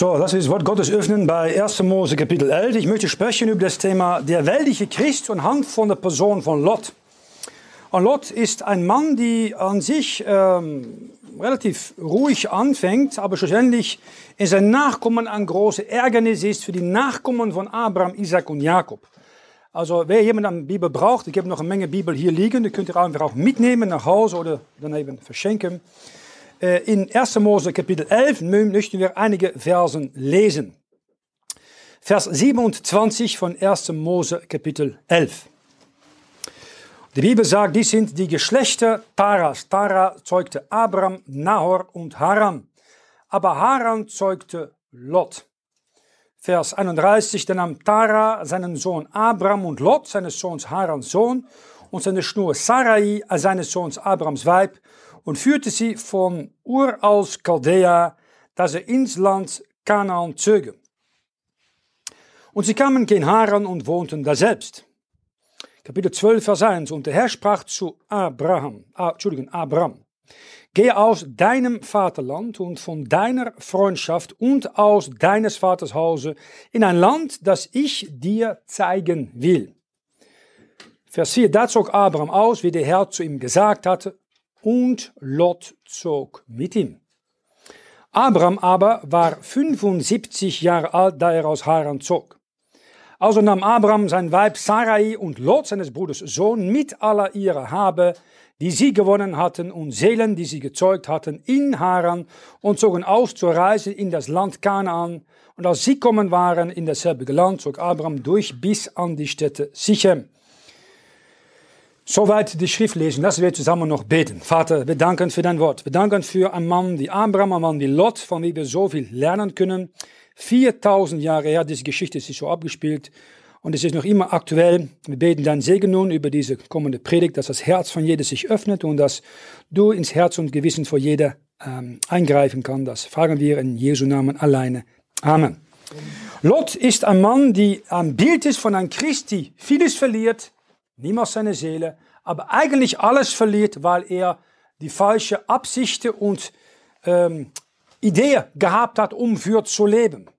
So, das Wort Gottes öffnen bei 1. Mose Kapitel 11. Ich möchte sprechen über das Thema der weltliche Christ anhand von der Person von Lot. Und Lot ist ein Mann, der an sich ähm, relativ ruhig anfängt, aber schlussendlich in seinen Nachkommen ein großes Ärgernis ist für die Nachkommen von Abraham, Isaac und Jakob. Also wer jemand eine Bibel braucht, ich habe noch eine Menge Bibel hier liegen, die könnt ihr einfach auch mitnehmen nach Hause oder daneben verschenken. Äh, in 1. Mose Kapitel 11 möchten wir einige Versen lesen. Vers 27 von 1. Mose Kapitel 11. Die Bibel sagt, dies sind die Geschlechter Taras. Tara zeugte Abraham, Nahor und Haran. Aber Haran zeugte Lot. Vers 31, dann nahm Tara seinen Sohn Abraham und Lot, seines Sohns Harans Sohn, und seine Schnur Sarai, seines Sohns Abrahams Weib, und führte sie von Ur aus Chaldea, dass er ins Land Kanaan zöge. Und sie kamen gen Haran und wohnten da selbst. Kapitel 12, Vers 1. Und der Herr sprach zu Abraham, ah, Entschuldigung, Abraham. Gehe aus deinem Vaterland und von deiner Freundschaft und aus deines Vaters Hause in ein Land, das ich dir zeigen will. Vers 4, da zog Abraham aus, wie der Herr zu ihm gesagt hatte, und Lot zog mit ihm. Abraham aber war 75 Jahre alt, da er aus Haran zog. Also nahm Abraham sein Weib Sarai und Lot, seines Bruders Sohn, mit aller ihrer Habe, die sie gewonnen hatten, und Seelen, die sie gezeugt hatten, in Haran und zogen aus zur Reise in das Land Kanaan. Und als sie kommen waren in dasselbe Land, zog Abraham durch bis an die Stätte Sichem. Soweit die Schrift lesen. Lassen wir zusammen noch beten. Vater, wir danken für dein Wort. Wir danken für einen Mann wie Abraham, einen Mann wie Lot, von dem wir so viel lernen können. 4000 Jahre her, diese Geschichte ist so abgespielt und es ist noch immer aktuell. Wir beten deinen Segen nun über diese kommende Predigt, dass das Herz von jedem sich öffnet und dass du ins Herz und Gewissen von jeder ähm, eingreifen kann. Das fragen wir in Jesu Namen alleine. Amen. Lot ist ein Mann, der ein Bild ist von einem Christ, der vieles verliert, niemals seine Seele, aber eigentlich alles verliert, weil er die falsche Absichten und ähm, Idee gehabt hat, um für zu leben.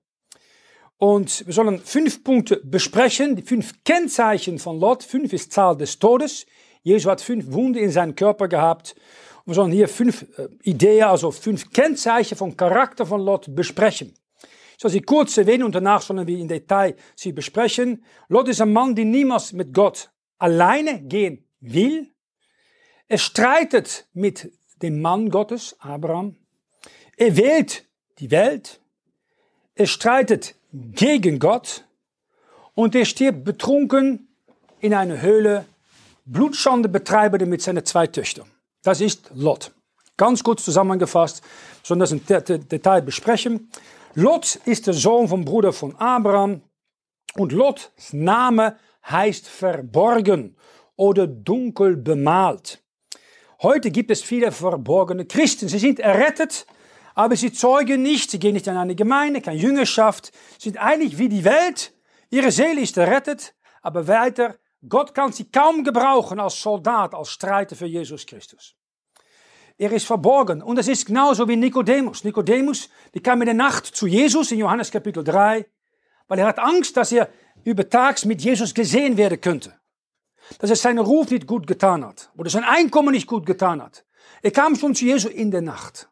Und wir sollen fünf Punkte besprechen, die fünf Kennzeichen von Lot. Fünf ist Zahl des Todes. Jesus hat fünf Wunden in seinem Körper gehabt. Und wir sollen hier fünf äh, Ideen, also fünf Kennzeichen vom Charakter von Lot besprechen. Ich soll sie kurz erwähnen und danach sollen wir in Detail sie besprechen. Lot ist ein Mann, der niemals mit Gott alleine gehen will. Er streitet mit dem Mann Gottes, Abraham. Er wählt die Welt, er streitet gegen Gott und er stirbt betrunken in einer Höhle, Blutschande betreibende mit seinen zwei Töchtern. Das ist Lot. Ganz kurz zusammengefasst, sollen das im Detail besprechen. Lot ist der Sohn vom Bruder von Abraham und Lots Name heißt verborgen oder dunkel bemalt. Heute gibt es viele verborgene Christen. Sie sind errettet, aber sie zeugen nicht, sie gehen nicht in eine Gemeinde, keine Jüngerschaft, sind eigentlich wie die Welt. Ihre Seele ist errettet, aber weiter, Gott kann sie kaum gebrauchen als Soldat, als Streiter für Jesus Christus. Er ist verborgen und es ist genauso wie Nikodemus. Nikodemus, die kam in der Nacht zu Jesus in Johannes Kapitel 3, weil er hat Angst, dass er übertags mit Jesus gesehen werden könnte. Dass er seinen Ruf nicht gut getan hat oder sein Einkommen nicht gut getan hat. Er kam schon zu Jesus in der Nacht.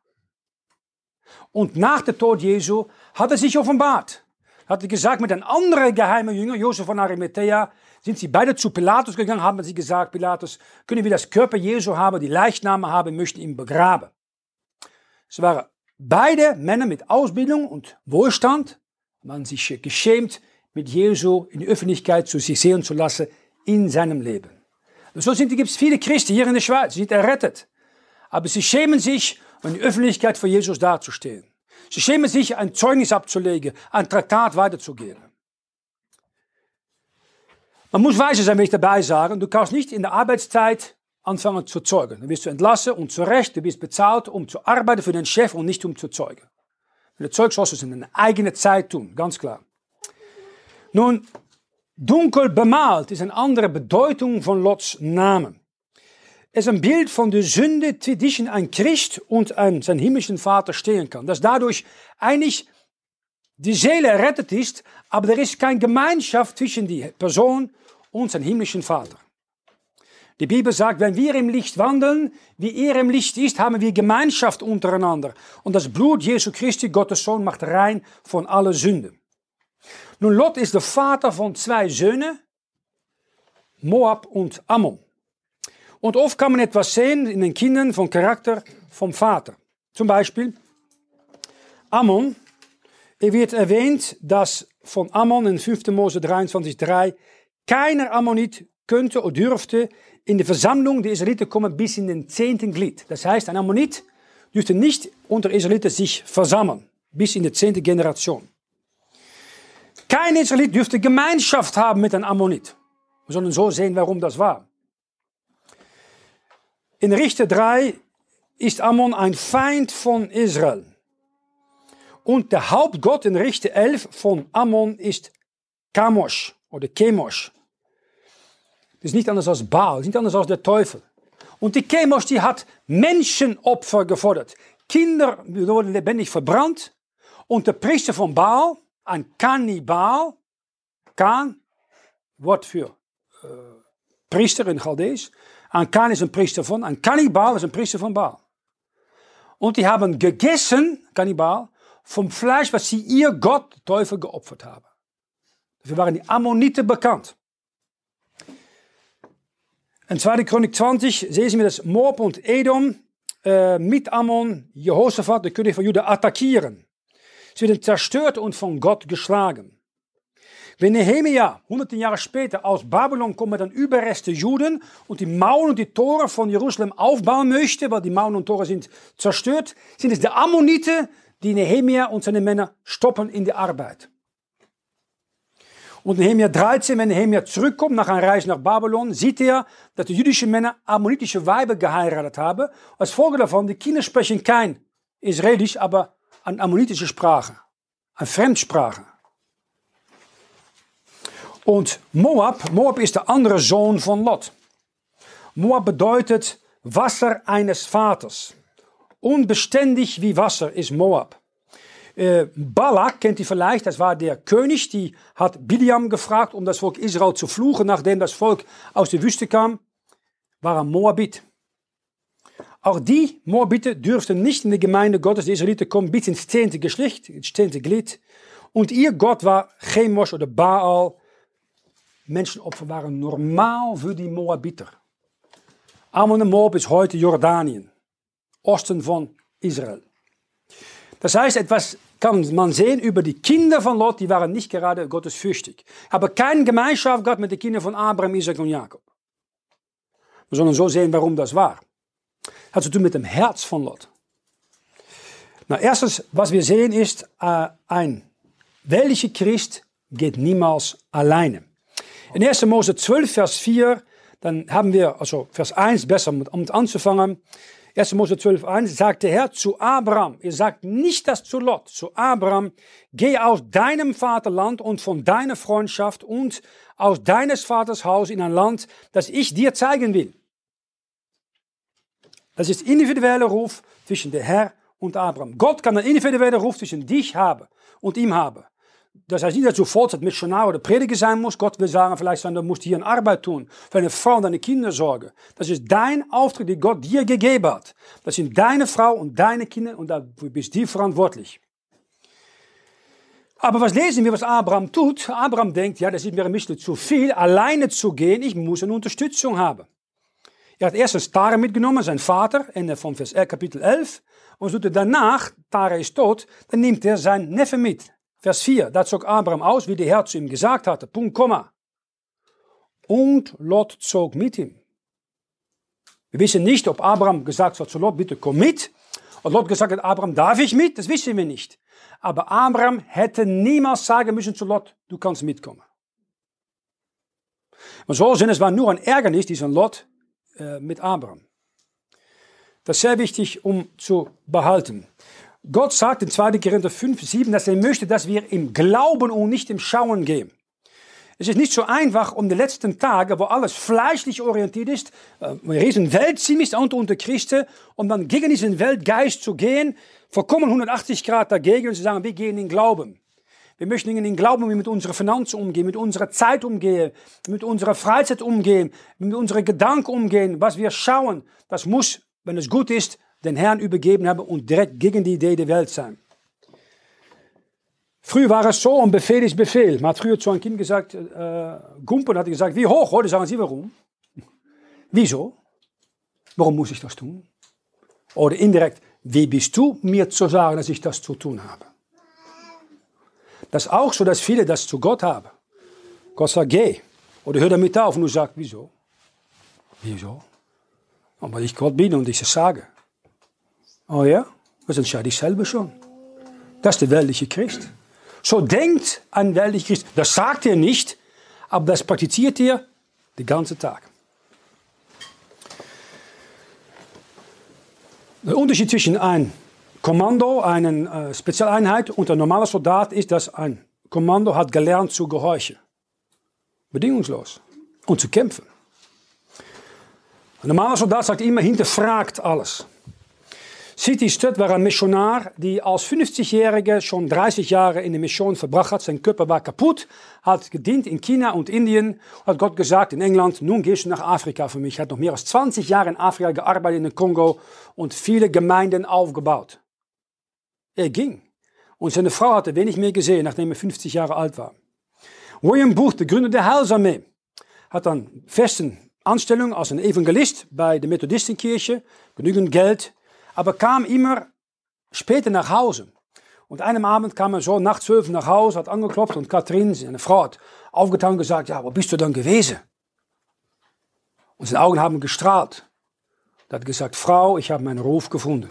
Und nach dem Tod Jesu hat er sich offenbart. Hat er gesagt, mit einem anderen geheimen Jünger, Josef von Arimathea, sind sie beide zu Pilatus gegangen, haben sie gesagt, Pilatus, können wir das Körper Jesu haben, die Leichname haben, möchten ihn begraben. Es waren beide Männer mit Ausbildung und Wohlstand, man sich geschämt, mit Jesu in die Öffentlichkeit zu sich sehen zu lassen in seinem Leben. Und so gibt es viele Christen hier in der Schweiz, sie sind errettet. Aber sie schämen sich, in der Öffentlichkeit vor Jesus dazustehen. Sie schämen sich, ein Zeugnis abzulegen, ein Traktat weiterzugeben. Man muss weise sein, wenn ich dabei sagen, du kannst nicht in der Arbeitszeit anfangen zu zeugen. Dann wirst du entlassen und zu Recht, du bist bezahlt, um zu arbeiten für den Chef und nicht um zu zeugen. Wenn du zeugst, sollst du es in deiner eigenen Zeit tun, ganz klar. Nun, dunkel bemalt ist eine andere Bedeutung von Lots Namen. Es ist ein Bild von der Sünde, zwischen ein Christ und ein, sein himmlischen Vater stehen kann. Dass dadurch eigentlich die Seele errettet ist, aber er ist keine Gemeinschaft zwischen die Person und seinem himmlischen Vater. Die Bibel sagt, wenn wir im Licht wandeln, wie er im Licht ist, haben wir Gemeinschaft untereinander. Und das Blut Jesu Christi, Gottes Sohn, macht rein von alle Sünden. Nun, Lot ist der Vater von zwei Söhnen, Moab und Ammon. Und oft kann man etwas sehen in den Kindern vom Charakter vom Vater. Zum Beispiel Ammon. Er wird erwähnt, dass von Ammon in 5. Mose 23,3 keiner Ammonit könnte oder dürfte in die Versammlung der Israeliten kommen bis in den zehnten Glied. Das heißt, ein Ammonit dürfte nicht unter Israeliten sich versammeln, bis in die zehnte Generation. Kein Israelit dürfte Gemeinschaft haben mit einem Ammonit. Wir sollen so sehen, warum das war. In Richter 3 ist Ammon ein Feind von Israel. Und der Hauptgott in Richter 11 von Ammon ist Kamosh oder Chemosh. Das ist nicht anders als Baal, nicht anders als der Teufel. Und die Chemosh, die hat Menschenopfer gefordert. Kinder wurden lebendig verbrannt. Und der Priester von Baal, ein Kannibal, Kan, Wort für äh, Priester in Chaldees. Ein Kan ist ein Priester von, ein Kannibal ist ein Priester von Baal. Und die haben gegessen, Kannibal, vom Fleisch, was sie ihr Gott, Teufel, geopfert haben. Dafür waren die Ammoniten bekannt. In 2. Chronik 20 sehen wir, dass Moab und Edom äh, mit Ammon Jehoshaphat, der König von Juda, attackieren. Sie werden zerstört und von Gott geschlagen. Wenn Nehemia hunderte Jahre später aus Babylon kommt mit den Überresten Juden und die Mauern und die Tore von Jerusalem aufbauen möchte, weil die Mauern und Tore sind zerstört, sind es die Ammoniten, die Nehemia und seine Männer stoppen in die Arbeit. Und Nehemia 13, wenn Nehemia zurückkommt nach einer Reise nach Babylon, sieht er, dass die jüdischen Männer ammonitische Weiber geheiratet haben. Als Folge davon, die Kinder sprechen kein Israelisch, aber eine ammonitische Sprache, eine Fremdsprache. Und Moab, Moab ist der andere Sohn von Lot. Moab bedeutet Wasser eines Vaters. Unbeständig wie Wasser ist Moab. Äh, Balak kennt ihr vielleicht, das war der König, die hat Biliam gefragt, um das Volk Israel zu fluchen, nachdem das Volk aus der Wüste kam, war ein Moabit. Auch die Moabiten dürften nicht in die Gemeinde Gottes, die Israeliten kommen bis ins zehnte Geschlecht, ins zehnte Glied. Und ihr Gott war Chemosh oder Baal. Menschenopfer waren normaal für die Moabiter. Ammon und Moab ist heute Jordanien, Osten von Israel. Das heißt, etwas kann man sehen über die Kinder von Lot, die waren nicht gerade gottesfürchtig. Aber keine Gemeinschaft gehabt mit den Kindern von Abraham, Isaac und Jakob. Wir sollen so sehen, warum das war. Hat zu tun mit dem Herz von Lot. Na, erstens, was wir sehen, ist, äh, ein welcher Christ geht niemals alleine. In 1. Mose 12, Vers 4, dann haben wir, also Vers 1 besser, um anzufangen. 1. Mose 12, 1 sagt der Herr zu Abraham, ihr sagt nicht das zu Lot, zu Abraham, geh aus deinem Vaterland und von deiner Freundschaft und aus deines Vaters Haus in ein Land, das ich dir zeigen will. Das ist individueller Ruf zwischen der Herr und Abraham. Gott kann einen individuellen Ruf zwischen dich haben und ihm haben. Das heißt nicht, dass du Vollzeit Missionar oder Prediger sein musst. Gott will sagen, vielleicht du musst hier eine Arbeit tun, für eine Frau und deine Kinder sorgen. Das ist dein Auftrag, den Gott dir gegeben hat. Das sind deine Frau und deine Kinder und dafür bist du verantwortlich. Aber was lesen wir, was Abraham tut? Abraham denkt, ja, das ist mir ein bisschen zu viel, alleine zu gehen. Ich muss eine Unterstützung haben. Er hat erst Tara mitgenommen, sein Vater, Ende von Vers Kapitel 11. Und so danach, Tara ist tot, dann nimmt er sein Neffe mit. Vers 4, da zog Abraham aus, wie der Herr zu ihm gesagt hatte. Punkt, Komma. Und Lot zog mit ihm. Wir wissen nicht, ob Abraham gesagt hat zu Lot, bitte komm mit. Und Lot gesagt hat, Abraham, darf ich mit? Das wissen wir nicht. Aber Abraham hätte niemals sagen müssen zu Lot, du kannst mitkommen. Maar so sind es war nur ein Ärgernis, diesen Lot äh, mit Abraham. Das ist sehr wichtig, um zu behalten. Gott sagt in 2. Korinther 5, 7, dass er möchte, dass wir im Glauben und nicht im Schauen gehen. Es ist nicht so einfach, um die letzten Tage, wo alles fleischlich orientiert ist, äh, riesen Weltsinn ist unter Christen, um dann gegen diesen Weltgeist zu gehen, vollkommen 180 Grad dagegen und zu sagen, wir gehen in Glauben. Wir möchten in den Glauben, wie wir mit unserer Finanzen umgehen, mit unserer Zeit umgehen, mit unserer Freizeit umgehen, mit unseren Gedanken umgehen, was wir schauen. Das muss, wenn es gut ist, den Herrn übergeben haben und direkt gegen die Idee der Welt sein. Früher war es so, und Befehl ist Befehl. Man hat früher zu einem Kind gesagt, äh, Gumpen hat gesagt, wie hoch? Heute sagen sie, warum? Wieso? Warum muss ich das tun? Oder indirekt, wie bist du mir zu sagen, dass ich das zu tun habe? Das ist auch so, dass viele das zu Gott haben. Gott sagt, geh. Oder hör damit auf. Und du sagst, wieso? Wieso? Aber ich Gott bin und ich es sage. Oh ja? Das entscheide ich selber schon. Das ist der weltliche Christ. So denkt ein weltlicher Christ. Das sagt er nicht, aber das praktiziert er den ganzen Tag. Der Unterschied zwischen einem Kommando, einer äh, Spezialeinheit und einem normalen Soldat ist, dass ein Kommando hat gelernt zu gehorchen. Bedingungslos. Und zu kämpfen. Ein normaler Soldat sagt immer, hinterfragt alles. City Stud war ein Missionar, die als 50-Jähriger schon 30 Jahre in der Mission verbracht hat. Sein Körper war kaputt, hat gedient in China und Indien. Hat Gott gesagt in England, nun gehst du nach Afrika für mich. Hat noch mehr als 20 Jahre in Afrika gearbeitet, in den Kongo und viele Gemeinden aufgebaut. Er ging. Und seine Frau hatte wenig mehr gesehen, nachdem er 50 Jahre alt war. William Booth, der Gründer der Heilsarmee, hat dann festen Anstellung als ein Evangelist bei der Methodistenkirche, genügend Geld, aber kam immer später nach Hause. Und einem Abend kam er so nach zwölf nach Hause, hat angeklopft und Kathrin, seine Frau, hat aufgetan und gesagt, ja, wo bist du dann gewesen? Und seine Augen haben gestrahlt. Er hat gesagt, Frau, ich habe meinen Ruf gefunden.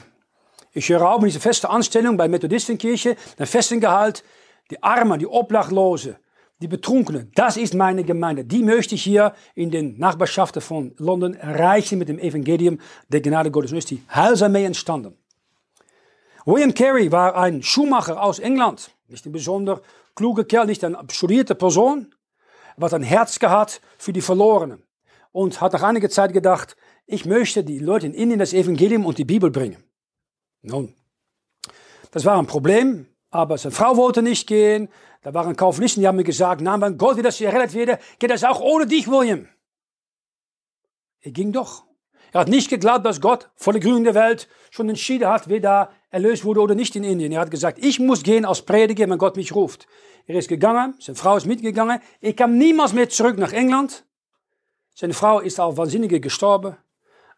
Ich höre auf mit dieser festen Anstellung bei Methodistenkirche, den festen Gehalt, die Armen, die Obdachlosen, die Betrunkenen, das ist meine Gemeinde. Die möchte ich hier in den Nachbarschaften von London erreichen mit dem Evangelium der Gnade Gottes. Und ist die Heilsarmee entstanden. William Carey war ein Schuhmacher aus England. Nicht ein besonders kluger Kerl, nicht eine studierte Person. Er hat ein Herz gehabt für die Verlorenen. Und hat nach einiger Zeit gedacht, ich möchte die Leute in Indien das Evangelium und die Bibel bringen. Nun, das war ein Problem, aber seine Frau wollte nicht gehen. Da waren Calvinisten, die haben mir gesagt, na, wenn Gott wieder gerettet werde, geht das auch ohne dich, William. Er ging doch. Er hat nicht geglaubt, dass Gott vor der Gründung der Welt schon entschieden hat, wer da erlöst wurde oder nicht in Indien. Er hat gesagt, ich muss gehen als Prediger, wenn Gott mich ruft. Er ist gegangen, seine Frau ist mitgegangen. Er kam niemals mehr zurück nach England. Seine Frau ist auch wahnsinnig gestorben.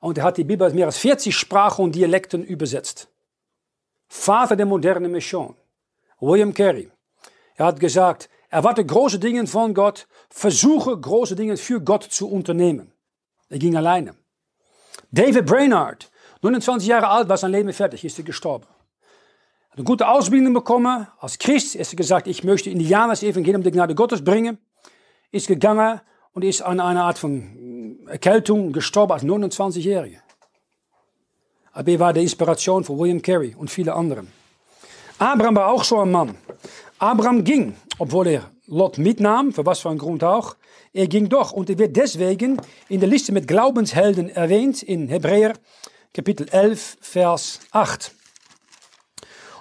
Und er hat die Bibel mehr als 40 Sprachen und Dialekten übersetzt. Vater der modernen Mission. William Carey. Er hat gesagt, erwarte große Dinge von Gott, versuche große Dinge für Gott zu unternehmen. Er ging alleine. David Brainerd, 29 Jahre alt, war sein Leben fertig, ist er gestorben. Hat eine gute Ausbildung bekommen, als Christ, ist er gesagt, ich möchte Indianer das Evangelium der Gnade Gottes bringen, ist gegangen und ist an einer Art von Erkältung gestorben als 29-Jähriger. Aber er war die Inspiration für William Carey und viele anderen. Abraham war auch so ein Mann. Abraham ging, obwohl er Lot mitnahm, für was für einen Grund auch. Er ging doch und er wird deswegen in der Liste mit Glaubenshelden erwähnt in Hebräer Kapitel 11, Vers 8.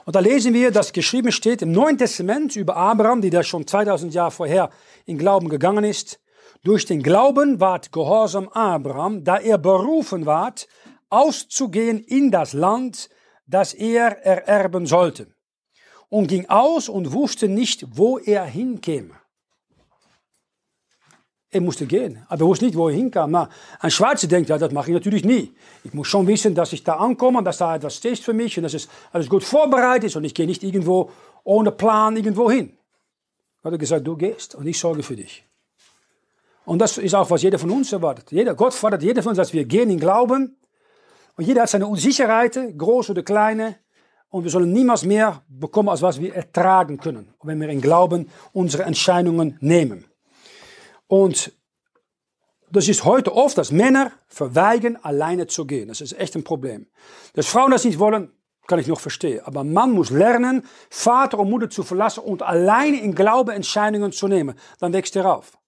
Und da lesen wir, dass geschrieben steht im Neuen Testament über Abraham, die da schon 2000 Jahre vorher in Glauben gegangen ist. Durch den Glauben ward gehorsam Abraham, da er berufen ward, auszugehen in das Land, das er ererben sollte und ging aus und wusste nicht, wo er hinkäme. Er musste gehen, aber er wusste nicht, wo er hinkam. Na, ein Schweizer denkt, ja, das mache ich natürlich nie. Ich muss schon wissen, dass ich da ankomme dass da etwas steht für mich und dass es alles gut vorbereitet ist und ich gehe nicht irgendwo ohne Plan irgendwo hin. Gott hat gesagt, du gehst und ich sorge für dich. Und das ist auch, was jeder von uns erwartet. Jeder, Gott fordert jeder von uns, dass wir gehen in Glauben. Und jeder hat seine Unsicherheiten, große oder kleine. Und wir sollen niemals mehr bekommen, als was wir ertragen können, wenn wir in Glauben unsere Entscheidungen nehmen. Und das ist heute oft, dass Männer verweigern, alleine zu gehen. Das ist echt ein Problem. Dass Frauen das nicht wollen, kann ich noch verstehen. Aber ein Mann muss lernen, Vater und Mutter zu verlassen und alleine in Glauben Entscheidungen zu nehmen. Dann wächst er auf.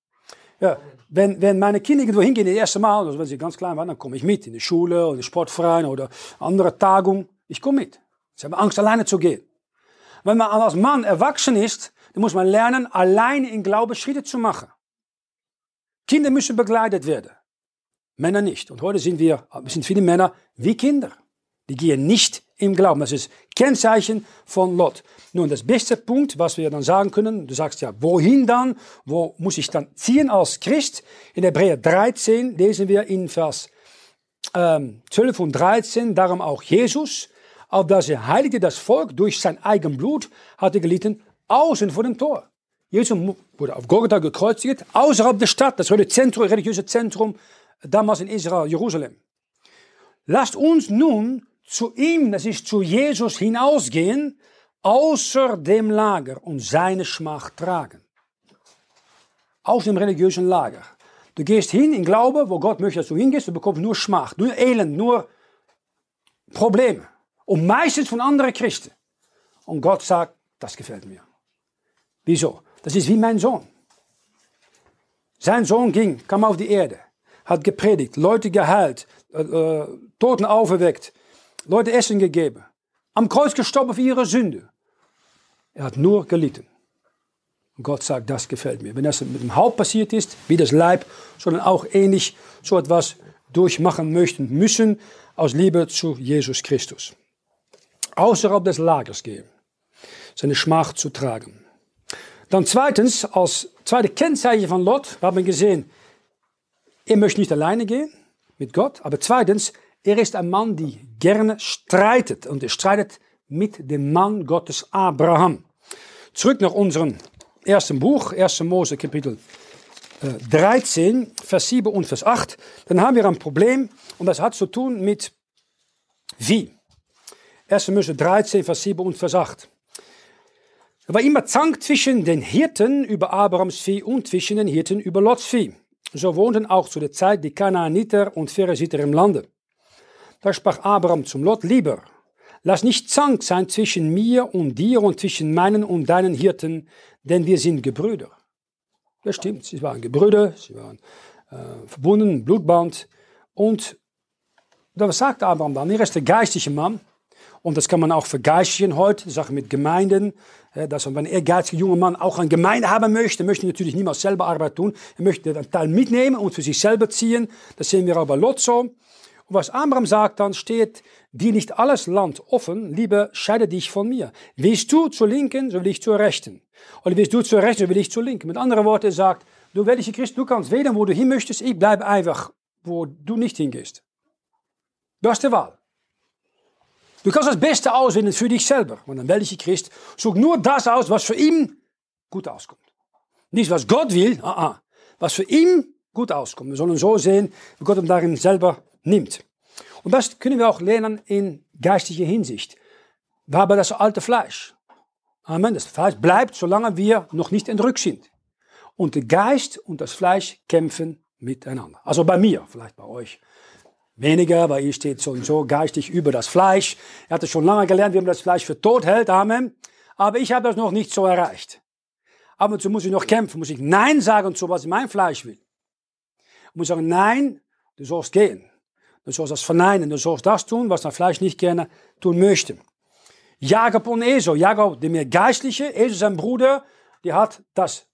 Ja, wenn, wenn meine Kinder irgendwo hingehen, das erste Mal, also wenn sie ganz klein waren, dann komme ich mit in die Schule oder Sportverein oder andere Tagung. Ich komme mit. Sie haben Angst, alleine zu gehen. Wenn man als Mann erwachsen ist, dann muss man lernen, alleine in Glaube Schritte zu machen. Kinder müssen begleitet werden. Männer nicht. Und heute sind wir, sind viele Männer wie Kinder. Die gehen nicht im Glauben. Das ist Kennzeichen von Lot. Nun, das beste Punkt, was wir dann sagen können, du sagst ja, wohin dann? Wo muss ich dann ziehen als Christ? In Hebräer 13 lesen wir in Vers ähm, 12 und 13, darum auch Jesus, auf dass er heiligte das Volk durch sein eigen Blut, hatte gelitten, außen vor dem Tor. Jesus wurde auf Golgatha gekreuzigt, außerhalb der Stadt, das religiöse Zentrum damals in Israel, Jerusalem. Lasst uns nun zu ihm, das ist zu Jesus hinausgehen, außer dem Lager und seine Schmach tragen. Aus dem religiösen Lager. Du gehst hin in Glaube, wo Gott möchte, dass du hingehst, du bekommst nur Schmach, nur Elend, nur Probleme. Und meistens von anderen Christen. Und Gott sagt, das gefällt mir. Wieso? Das ist wie mein Sohn. Sein Sohn ging, kam auf die Erde, hat gepredigt, Leute geheilt, äh, äh Toten auferweckt, Leute Essen gegeben, am Kreuz gestorben für ihre Sünde. Er hat nur gelitten. Und Gott sagt, das gefällt mir. Wenn das mit dem Haupt passiert ist, wie das Leib, sondern auch ähnlich so etwas durchmachen möchten müssen, aus Liebe zu Jesus Christus. Außerhalb des Lagers gehen, seine Schmach zu tragen. Dann zweitens, als zweite Kennzeichen von Lot, wir haben gesehen, er möchte nicht alleine gehen mit Gott, aber zweitens, er ist ein Mann, der gerne streitet und er streitet mit dem Mann Gottes Abraham. Zurück nach unserem ersten Buch, 1. Mose Kapitel 13, äh, Vers 7 und Vers 8. Dann haben wir ein Problem und das hat zu tun mit wie. 1. Mose 13, Vers 7 und Vers 8. Er war immer Zank zwischen den Hirten über Abrahams Vieh und zwischen den Hirten über Lots Vieh. So wohnten auch zu der Zeit die Kanaaniter und Pheresiter im Lande. Da sprach Abraham zum Lot, lieber, lass nicht Zank sein zwischen mir und dir und zwischen meinen und deinen Hirten, denn wir sind Gebrüder. Das stimmt, sie waren Gebrüder, sie waren äh, verbunden, Blutband. Und da sagt Abraham dann, er ist der geistige Mann. Und das kann man auch vergeistigen heute, Sachen mit Gemeinden. Dass wenn er geistige junge Mann auch eine Gemeinde haben möchte, möchte natürlich niemals selber Arbeit tun. Er möchte den Teil mitnehmen und für sich selber ziehen. Das sehen wir auch bei Lot so. Und was Abraham sagt, dann steht, dir nicht alles Land offen, lieber scheide dich von mir. Willst du zur Linken, so will ich zur Rechten. Oder willst du zur Rechten, so will ich zur Linken. Mit anderen Worten, er sagt, du welche Christ, du kannst wählen, wo du hin möchtest, ich bleibe einfach, wo du nicht hingehst. Du hast die Wahl. Du kannst das Beste auswählen für dich selber. Und dann welche Christ, such nur das aus, was für ihn gut auskommt. Nicht, was Gott will, ah, ah, was für ihn gut auskommt. Wir sollen so sehen, wie Gott ihm darin selber nimmt. Und das können wir auch lernen in geistiger Hinsicht. Wir haben das alte Fleisch. Amen. Das Fleisch bleibt, solange wir noch nicht entrückt sind. Und der Geist und das Fleisch kämpfen miteinander. Also bei mir, vielleicht bei euch weniger, weil ihr steht so und so geistig über das Fleisch. Er hatte schon lange gelernt, wie man das Fleisch für tot hält. Amen. Aber ich habe das noch nicht so erreicht. Ab und zu muss ich noch kämpfen, muss ich Nein sagen zu was mein Fleisch will. Ich muss sagen, nein, du sollst gehen. Du sollst das verneinen, du sollst das tun, was dein Fleisch nicht gerne tun möchte. Jakob und Esau. Jakob, der mehr geistliche, Esau sein Bruder, der hat das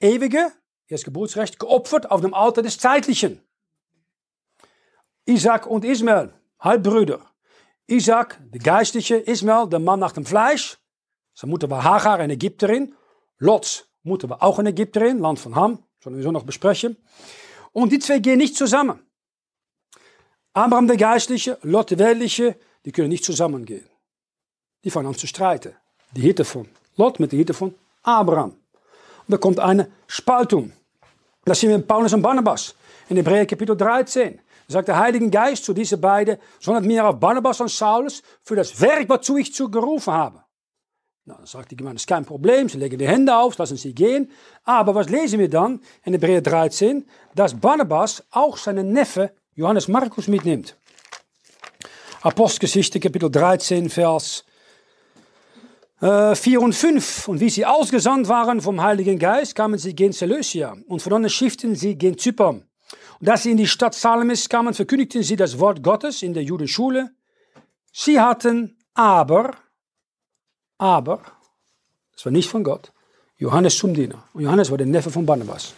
ewige, das Geburtsrecht, geopfert auf dem Alter des Zeitlichen. Isaac und Ismael, Halbbrüder. Isaac, der geistliche, Ismael, der Mann nach dem Fleisch. Seine Mutter war Hagar, eine Ägypterin. Lots Mutter war auch eine Ägypterin, Land von Ham, sollen wir so noch besprechen. Und die zwei gehen nicht zusammen. Abraham der Geistliche, Lot der Weltliche, die können nicht zusammengehen. Die fangen an zu streiten. Die Hitte von Lot mit der Hitte von Abraham. Und da kommt eine Spaltung. Das sehen wir in Paulus und Barnabas. In Hebräer Kapitel 13. Da sagt der Heilige Geist zu diesen beiden, sondern mir auf Barnabas und Saulus für das Werk, wozu ich zu gerufen habe. Na, dann sagt die Gemeinde, das ist kein Problem, sie legen die Hände auf, lassen sie gehen. Aber was lesen wir dann in Hebräer 13? Dass Barnabas auch seinen Neffe Johannes Markus mitnimmt. Apostelgeschichte Kapitel 13, Vers äh, 4 und 5. Und wie sie ausgesandt waren vom Heiligen Geist, kamen sie gen Seleucia und von dort schifften sie gen Zypern. Und als sie in die Stadt Salamis kamen, verkündigten sie das Wort Gottes in der Judenschule. Sie hatten aber, aber, das war nicht von Gott, Johannes zum Diener. Und Johannes war der Neffe von Barnabas.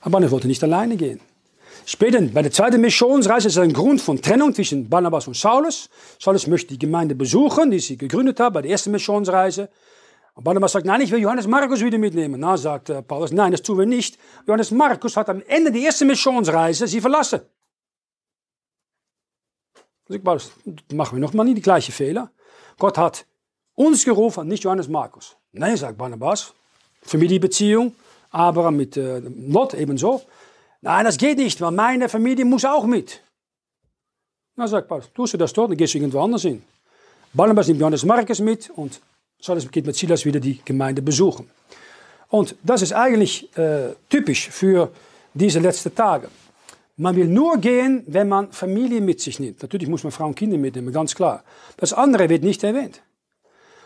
Aber Barnabas wollte nicht alleine gehen. Später bei der zweiten Missionsreise ist ein Grund von Trennung zwischen Barnabas und Saulus. Saulus möchte die Gemeinde besuchen, die sie gegründet hat bei der ersten Missionsreise. Und Barnabas sagt, nein, ich will Johannes Markus wieder mitnehmen. Na, sagt äh, Paulus, nein, das tun wir nicht. Johannes Markus hat am Ende der ersten Missionsreise sie verlassen. Sagt Paulus, machen wir nochmal nie die gleichen Fehler. Gott hat uns gerufen, nicht Johannes Markus. Nein, sagt Barnabas, Familienbeziehung, Abraham mit äh, Lot ebenso. Nein, das geht nicht, weil meine Familie muss auch mit. Na, sagt Paulus, tust du das dort, dann gehst du irgendwo anders hin. Barnabas nimmt Johannes Markus mit und Saulus geht mit Silas wieder die Gemeinde besuchen. Und das ist eigentlich äh, typisch für diese letzten Tage. Man will nur gehen, wenn man Familie mit sich nimmt. Natürlich muss man Frauen und Kinder mitnehmen, ganz klar. Das andere wird nicht erwähnt.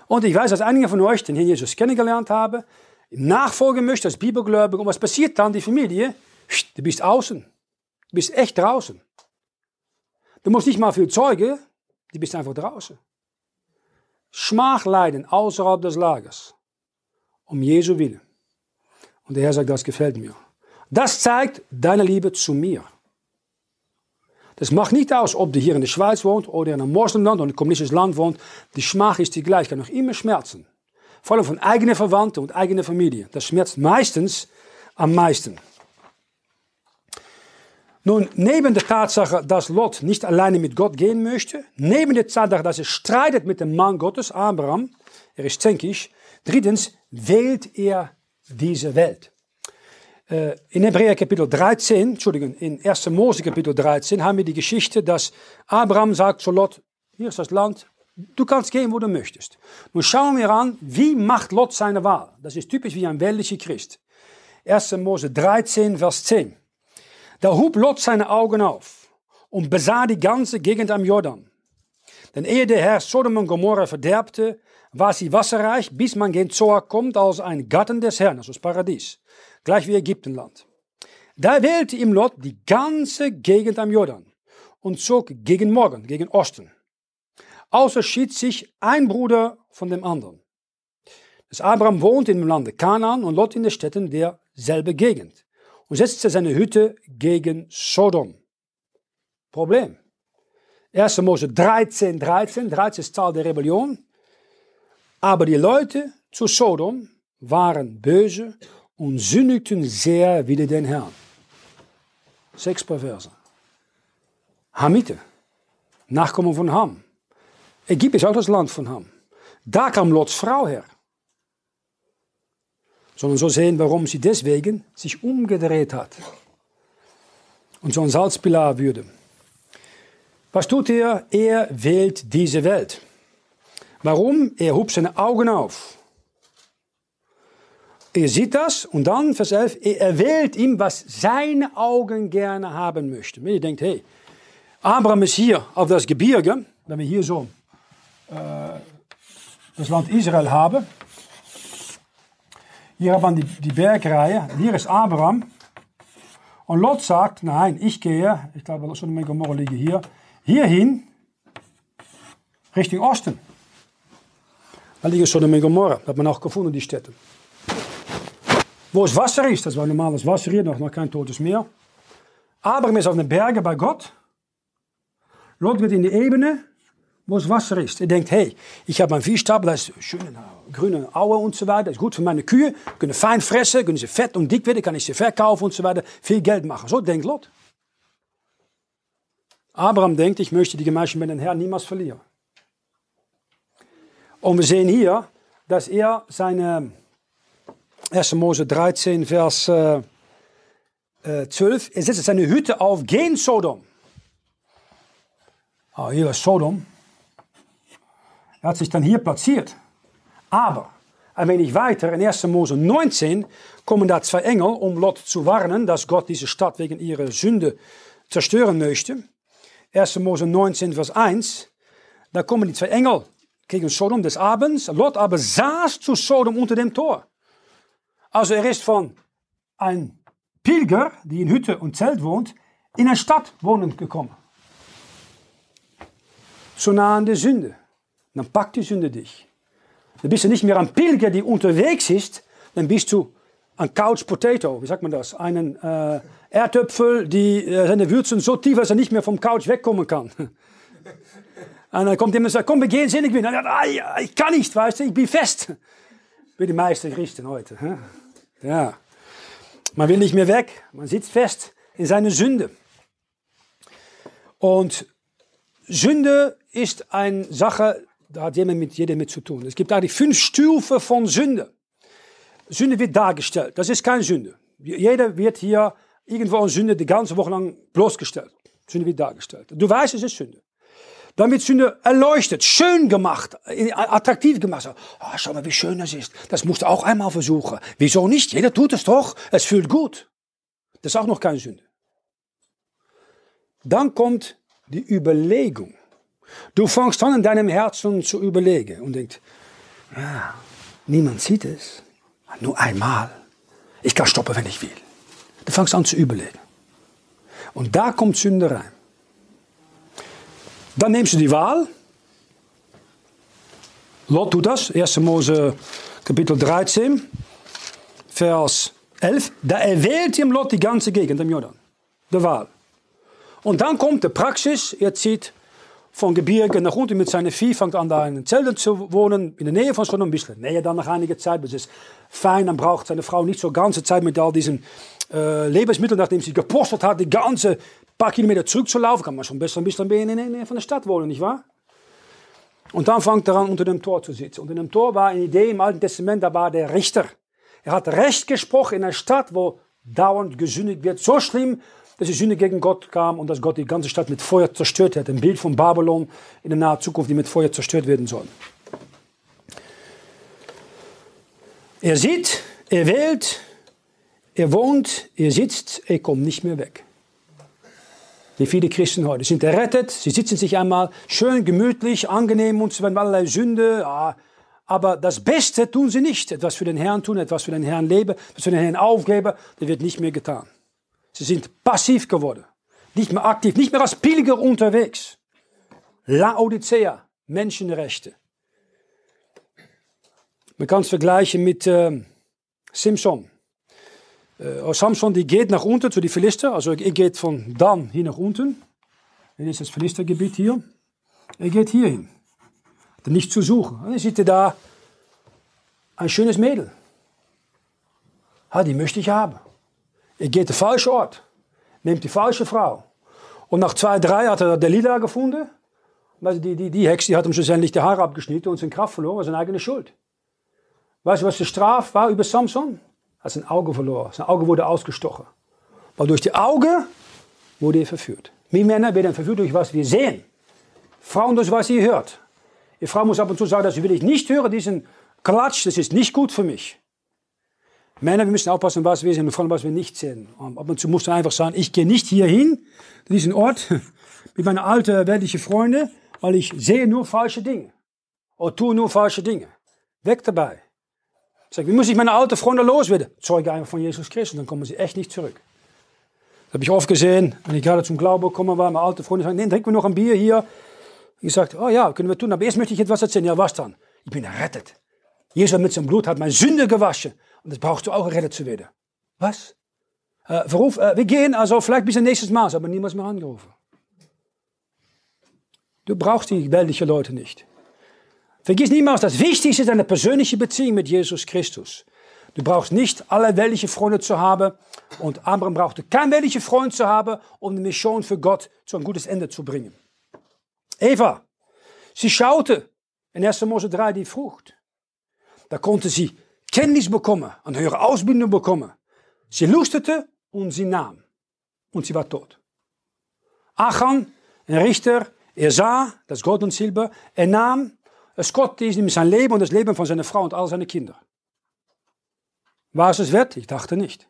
Und ich weiß, dass einige von euch den Herrn Jesus kennengelernt haben, nachfolgen möchten als Bibelgläubige. Und was passiert dann? Die Familie Du bist außen. Du bist echt draußen. Du musst nicht mal viel zeugen, du bist einfach draußen. Schmach leiden außerhalb des Lagers. Um Jesu Willen. Und der Herr sagt, das gefällt mir. Das zeigt deine Liebe zu mir. Das macht nicht aus, ob du hier in der Schweiz wohnt oder in einem Moslemland oder in einem kommunistischen Land wohnt. Die Schmach ist die gleich, kann noch immer schmerzen. Vor allem von eigenen Verwandten und eigener Familie. Das schmerzt meistens am meisten. Nun, neben der Tatsache, dass Lot nicht alleine mit Gott gehen möchte, neben der Tatsache, dass er streitet mit dem Mann Gottes, Abraham, er ist zänkisch, drittens wählt er diese Welt. Äh, in Hebräer Kapitel 13, Entschuldigung, in 1. Mose Kapitel 13 haben wir die Geschichte, dass Abraham sagt zu Lot, hier ist das Land, du kannst gehen, wo du möchtest. Nun schauen wir an, wie macht Lot seine Wahl. Das ist typisch wie ein weltlicher Christ. 1. Mose 13, Vers 10. Da hob Lot seine Augen auf und besah die ganze Gegend am Jordan. Denn ehe der Herr Sodom und Gomorra verderbte, war sie wasserreich, bis man gen Zoar kommt als ein Gatten des Herrn, also das Paradies, gleich wie Ägyptenland. Da wählte ihm Lot die ganze Gegend am Jordan und zog gegen Morgen, gegen Osten. Außer schied sich ein Bruder von dem anderen. Das Abraham wohnt im Lande Kanaan und Lot in den Städten derselbe Gegend und setzte seine Hütte gegen Sodom. Problem. 1. Mose 13, 13, 13 ist Zahl der Rebellion. Aber die Leute zu Sodom waren böse und sündigten sehr wider den Herrn. Sechs Perverse. Hamite, Nachkommen von Ham. Ägypten ist auch das Land von Ham. Da kam Lots Frau her sondern so sehen, warum sie deswegen sich umgedreht hat und so ein Salzpilar würde. Was tut er? Er wählt diese Welt. Warum? Er hob seine Augen auf. Er sieht das und dann, Vers 11, er wählt ihm, was seine Augen gerne haben möchten. Wenn ihr denkt, hey, Abraham ist hier auf das Gebirge, wenn wir hier so äh, das Land Israel haben, hier haben wir die, die Bergreihe. Hier ist Abraham. Und Lot sagt, nein, ich gehe, ich glaube, Sodom und Gomorra liegen hier, hierhin, Richtung Osten. Da liegen Sodom und Gomorra, hat man auch gefunden, die Städte. Wo es Wasser ist, das war normales Wasser hier, noch, noch kein totes Meer. Abraham ist auf den Bergen bei Gott. Lot geht in die Ebene, wo es Wasser ist. Er denkt, hey, ich habe einen Viehstapel, da ist schöne grüne Aue und so weiter, das ist gut für meine Kühe, können fein fressen, können sie fett und dick werden, kann ich sie verkaufen und so weiter, viel Geld machen. So denkt Lot. Abraham denkt, ich möchte die Gemeinschaft mit dem Herrn niemals verlieren. Und wir sehen hier, dass er seine 1. Mose 13, Vers äh, 12, er setzt seine Hütte auf gegen Sodom. Oh, hier ist Sodom. Er hat sich dann hier platziert. Aber ein wenig weiter, in 1. Mose 19, kommen da zwei Engel, um Lot zu warnen, dass Gott diese Stadt wegen ihrer Sünde zerstören möchte. 1. Mose 19, Vers 1. Da kommen die zwei Engel gegen Sodom des Abends. Lot aber saß zu Sodom unter dem Tor. Also er ist von ein Pilger, die in Hütte und Zelt wohnt, in eine Stadt wohnend gekommen. Zu nah an der Sünde dann packt die Sünde dich. Du bist ja nicht mehr ein Pilger, die unterwegs ist, dann bist du ein Couch Potato, wie sagt man das? Einen äh, Erdöpfel, die äh, seine Würzen so tief, dass er nicht mehr vom Couch wegkommen kann. Und dann kommt jemand und sagt, komm, wir gehen sinnig sagt, ich kann nicht, weißt du, ich bin fest. Wie die meisten Christen heute. Ja. Man will nicht mehr weg, man sitzt fest in seine Sünde. Und Sünde ist eine Sache, da hat jeder mit, jeder mit zu tun. Es gibt eigentlich fünf Stufen von Sünde. Sünde wird dargestellt. Das ist keine Sünde. Jeder wird hier irgendwo an Sünde die ganze Woche lang bloßgestellt. Sünde wird dargestellt. Du weißt, es ist Sünde. Dann wird Sünde erleuchtet, schön gemacht, attraktiv gemacht. Oh, schau mal, wie schön das ist. Das musst du auch einmal versuchen. Wieso nicht? Jeder tut es doch. Es fühlt gut. Das ist auch noch keine Sünde. Dann kommt die Überlegung. Du fängst an in deinem Herzen zu überlegen und denkst, ja, niemand sieht es. Nur einmal. Ich kann stoppen, wenn ich will. Du fängst an zu überlegen. Und da kommt Sünde rein. Dann nimmst du die Wahl. Lot tut das. 1. Mose Kapitel 13, Vers 11. Da erwählt ihm Lot die ganze Gegend am Jordan. De Wahl. Und dann kommt die Praxis. Er zieht von Gebirge nach unten mit seinem Vieh, fängt an, da in Zelten zu wohnen, in der Nähe von Sodom, ein bisschen näher dann nach einiger Zeit. Das ist fein, dann braucht seine Frau nicht so ganze Zeit mit all diesen äh, Lebensmitteln, nachdem sie gepostet hat, die ganze paar Kilometer zurückzulaufen, kann man schon besser ein bisschen in der Nähe von der Stadt wohnen, nicht wahr? Und dann fängt er an, unter dem Tor zu sitzen. In dem Tor war eine Idee im Alten Testament, da war der Richter. Er hat Recht gesprochen in einer Stadt, wo dauernd gesündigt wird. So schlimm, dass die Sünde gegen Gott kam und dass Gott die ganze Stadt mit Feuer zerstört hat. Ein Bild von Babylon in der nahen Zukunft, die mit Feuer zerstört werden soll. Er sieht, er wählt, er wohnt, er sitzt, er kommt nicht mehr weg. Wie viele Christen heute sind errettet, sie sitzen sich einmal schön, gemütlich, angenehm und sie werden allerlei Sünde, aber das Beste tun sie nicht. Etwas für den Herrn tun, etwas für den Herrn leben, etwas für den Herrn aufgeben, das wird nicht mehr getan. Sie sind passiv geworden. Nicht mehr aktiv, nicht mehr als Pilger unterwegs. Laodicea, Menschenrechte. Man kann es vergleichen mit äh, Simpson. Äh, Samson die geht nach unten zu den Philister. Also er geht von Dan hier nach unten. Hier ist das Philistergebiet hier. Er geht hier hin. Hat er nicht zu suchen. Dann sieht er da ein schönes Mädel. Ha, die möchte ich haben. Er geht den falschen Ort, nimmt die falsche Frau. Und nach zwei, drei hat er Delila gefunden. Also die, die, die Hex die hat ihm schlussendlich die Haare abgeschnitten und seine Kraft verloren, seine eigene Schuld. Weißt du, was die Strafe war über Samson? Er hat sein Auge verloren. Sein Auge wurde ausgestochen. Weil durch die Auge wurde er verführt. Wir Männer werden verführt durch was wir sehen. Frauen durch was sie hört. Die Frau muss ab und zu sagen, das will ich nicht hören, diesen Klatsch, das ist nicht gut für mich. Männer, wir müssen aufpassen, was wir sehen und vor was wir nicht sehen. Ab und zu musst du einfach sagen, ich gehe nicht hier hin, diesen Ort, mit meinen alten weltlichen Freunden, weil ich sehe nur falsche Dinge. Oder tue nur falsche Dinge. Weg dabei. Ich sage, wie muss ich meine alten Freunde loswerden? Zeuge einfach von Jesus Christus, dann kommen sie echt nicht zurück. Das habe ich oft gesehen, wenn ich gerade zum Glauben gekommen war, meine alte Freunde sagen, nee, trinken wir noch ein Bier hier. Ich sagte, oh ja, können wir tun, aber erst möchte ich etwas erzählen. Ja, was dann? Ich bin errettet. Jesus mit seinem Blut hat meine Sünde gewaschen. Das brauchst du auch, errettet zu werden. Was? Äh, verruf, äh, wir gehen also vielleicht bis nächstes Mal, aber niemals mehr angerufen. Du brauchst die weltlichen Leute nicht. Vergiss niemals, das Wichtigste ist eine persönliche Beziehung mit Jesus Christus. Du brauchst nicht alle weltliche Freunde zu haben und Abraham brauchte kein weltlicher Freund zu haben, um die Mission für Gott zu einem gutes Ende zu bringen. Eva, sie schaute in 1. Mose 3 die Frucht. Da konnte sie Kenntnis bekommen, eine höhere Ausbildung bekommen. Sie lustete und sie nahm. Und sie war tot. Achan, ein Richter, er sah das Gold und Silber, er nahm, es kostete ihm sein Leben und das Leben von seiner Frau und all seine Kinder. War es es wert? Ich dachte nicht.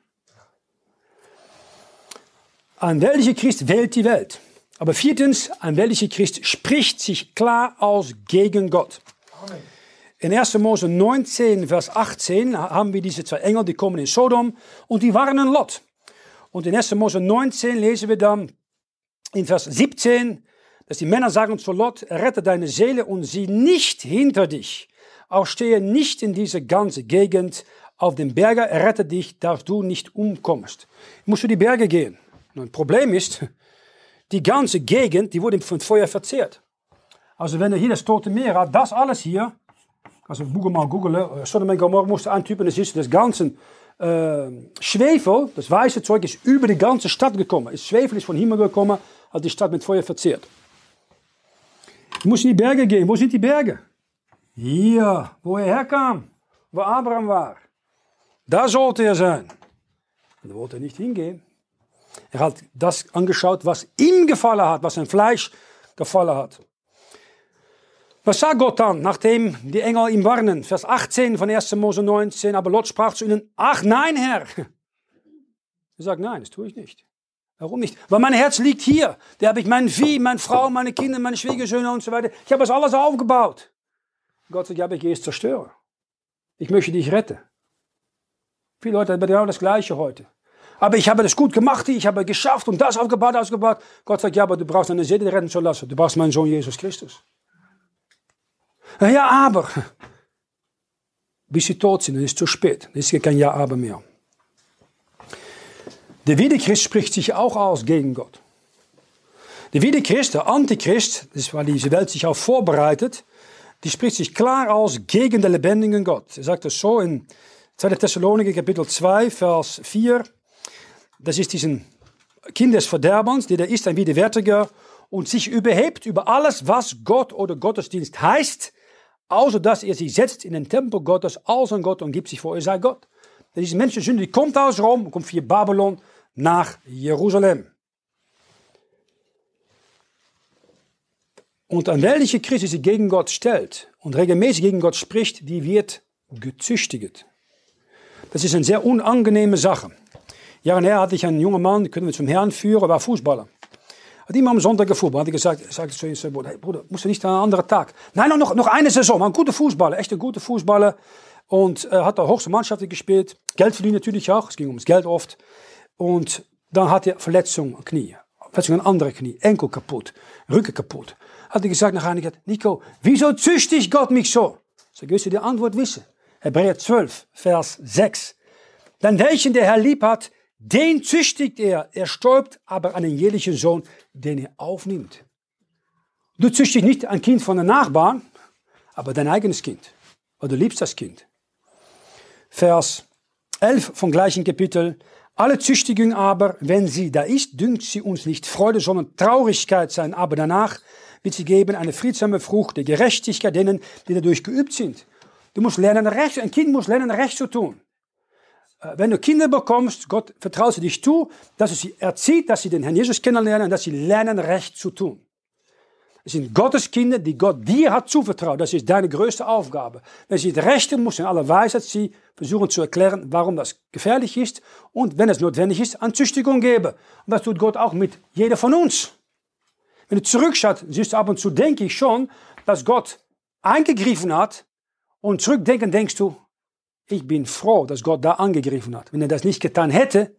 Ein weltlicher Christ wählt die Welt. Aber viertens, ein weltlicher Christ spricht sich klar aus gegen Gott. Amen. In 1. Mose 19, Vers 18 haben wir diese zwei Engel, die kommen in Sodom und die warnen Lot. Und in 1. Mose 19 lesen wir dann in Vers 17, dass die Männer sagen zu Lot, rette deine Seele und sieh nicht hinter dich. Auch stehe nicht in diese ganze Gegend auf dem Berge rette dich, dass du nicht umkommst. Musst du die Berge gehen. Ein Problem ist, die ganze Gegend, die wurde von Feuer verzehrt. Also wenn er hier das Tote Meer hat, das alles hier, also Google mal googlen, Sodom und Gomorra musste eintypen, das ist das ganze äh, Schwefel, das weiße Zeug ist über die ganze Stadt gekommen. Das Schwefel ist von Himmel gekommen, hat die Stadt mit Feuer verzehrt. Du musst in die Berge gehen. Wo sind die Berge? Hier, wo er herkam, wo Abraham war. Da sollte er sein. Und da wollte er nicht hingehen. Er hat das angeschaut, was ihm gefallen hat, was sein Fleisch gefallen hat. Was sagt Gott dann, nachdem die Engel ihm warnen? Vers 18 von 1. Mose 19. Aber Lot sprach zu ihnen: Ach nein, Herr. Er sagt: Nein, das tue ich nicht. Warum nicht? Weil mein Herz liegt hier. Da habe ich mein Vieh, meine Frau, meine Kinder, meine Schwiegersöhne und so weiter. Ich habe das alles aufgebaut. Gott sagt: Ja, aber ich gehe es zerstören. Ich möchte dich retten. Viele Leute haben genau das Gleiche heute. Aber ich habe das gut gemacht, ich habe geschafft und das aufgebaut, ausgebaut. Gott sagt, ja, aber du brauchst eine Seele retten zu lassen. Du brauchst meinen Sohn Jesus Christus. Ja, aber. Bis sie tot sind, dann ist es zu spät. Dann ist kein Ja, aber mehr. Der Wiederchrist spricht sich auch aus gegen Gott. Der Wiederchrist, der Antichrist, das ist, weil diese Welt sich auch vorbereitet, die spricht sich klar aus gegen den lebendigen Gott. Er sagt das so in 2. Thessaloniker Kapitel 2, Vers 4. Das ist diesen Kind des Verderbens, der ist ein Widerwärtiger und sich überhebt über alles, was Gott oder Gottesdienst heißt, außer dass er sich setzt in den Tempel Gottes als ein Gott und gibt sich vor, er sei Gott. Diese Menschensünde die kommt aus Rom, kommt via Babylon nach Jerusalem. Und an welche Christus sich gegen Gott stellt und regelmäßig gegen Gott spricht, die wird gezüchtigt. Das ist eine sehr unangenehme Sache. Jahre her hatte ich einen jungen Mann, können wir zum Herrn führen, war Fußballer. Hat immer am Sonntag gefußball. Hat gesagt, sagte zu ihm, Bruder, hey, Bruder, musst du nicht an einen anderen Tag? Nein, noch, noch eine Saison, ein guter Fußballer, echt ein guter Fußballer. Und äh, hat da höchste Mannschaften gespielt. Geld verdient natürlich auch, es ging ums Geld oft. Und dann hat er Verletzung Knie. Verletzung an andere Knie, Enkel kaputt, Rücken kaputt. Hat er gesagt nach einiger Zeit, Nico, wieso züchtigt Gott mich so? So willst du die Antwort wissen. Hebräer 12, Vers 6. Denn welchen der Herr lieb hat, den züchtigt er. Er stäubt aber einen jährlichen Sohn, den er aufnimmt. Du züchtigst nicht ein Kind von der Nachbarn, aber dein eigenes Kind. Weil du liebst das Kind. Vers 11 vom gleichen Kapitel. Alle Züchtigung aber, wenn sie da ist, dünkt sie uns nicht Freude, sondern Traurigkeit sein. Aber danach wird sie geben eine friedsame Frucht der Gerechtigkeit denen, die dadurch geübt sind. Du musst lernen, Recht, ein Kind muss lernen, Recht zu tun. Äh, wenn du Kinder bekommst, Gott vertraut sie dich zu, dass du sie erzieht, dass sie den Herrn Jesus kennenlernen, dass sie lernen, Recht zu tun. Es sind Gottes Kinder, die Gott dir hat zuvertraut. Das ist deine größte Aufgabe. Wenn sie rechten, muss in aller Weisheit sie versuchen zu erklären, warum das gefährlich ist und wenn es notwendig ist, an Züchtigung geben. Und das tut Gott auch mit jeder von uns. Wenn du zurückschaut, siehst du ab und zu, denke ich schon, dass Gott eingegriffen hat und zurückdenken denkst du, ich bin froh, dass Gott da angegriffen hat. Wenn er das nicht getan hätte,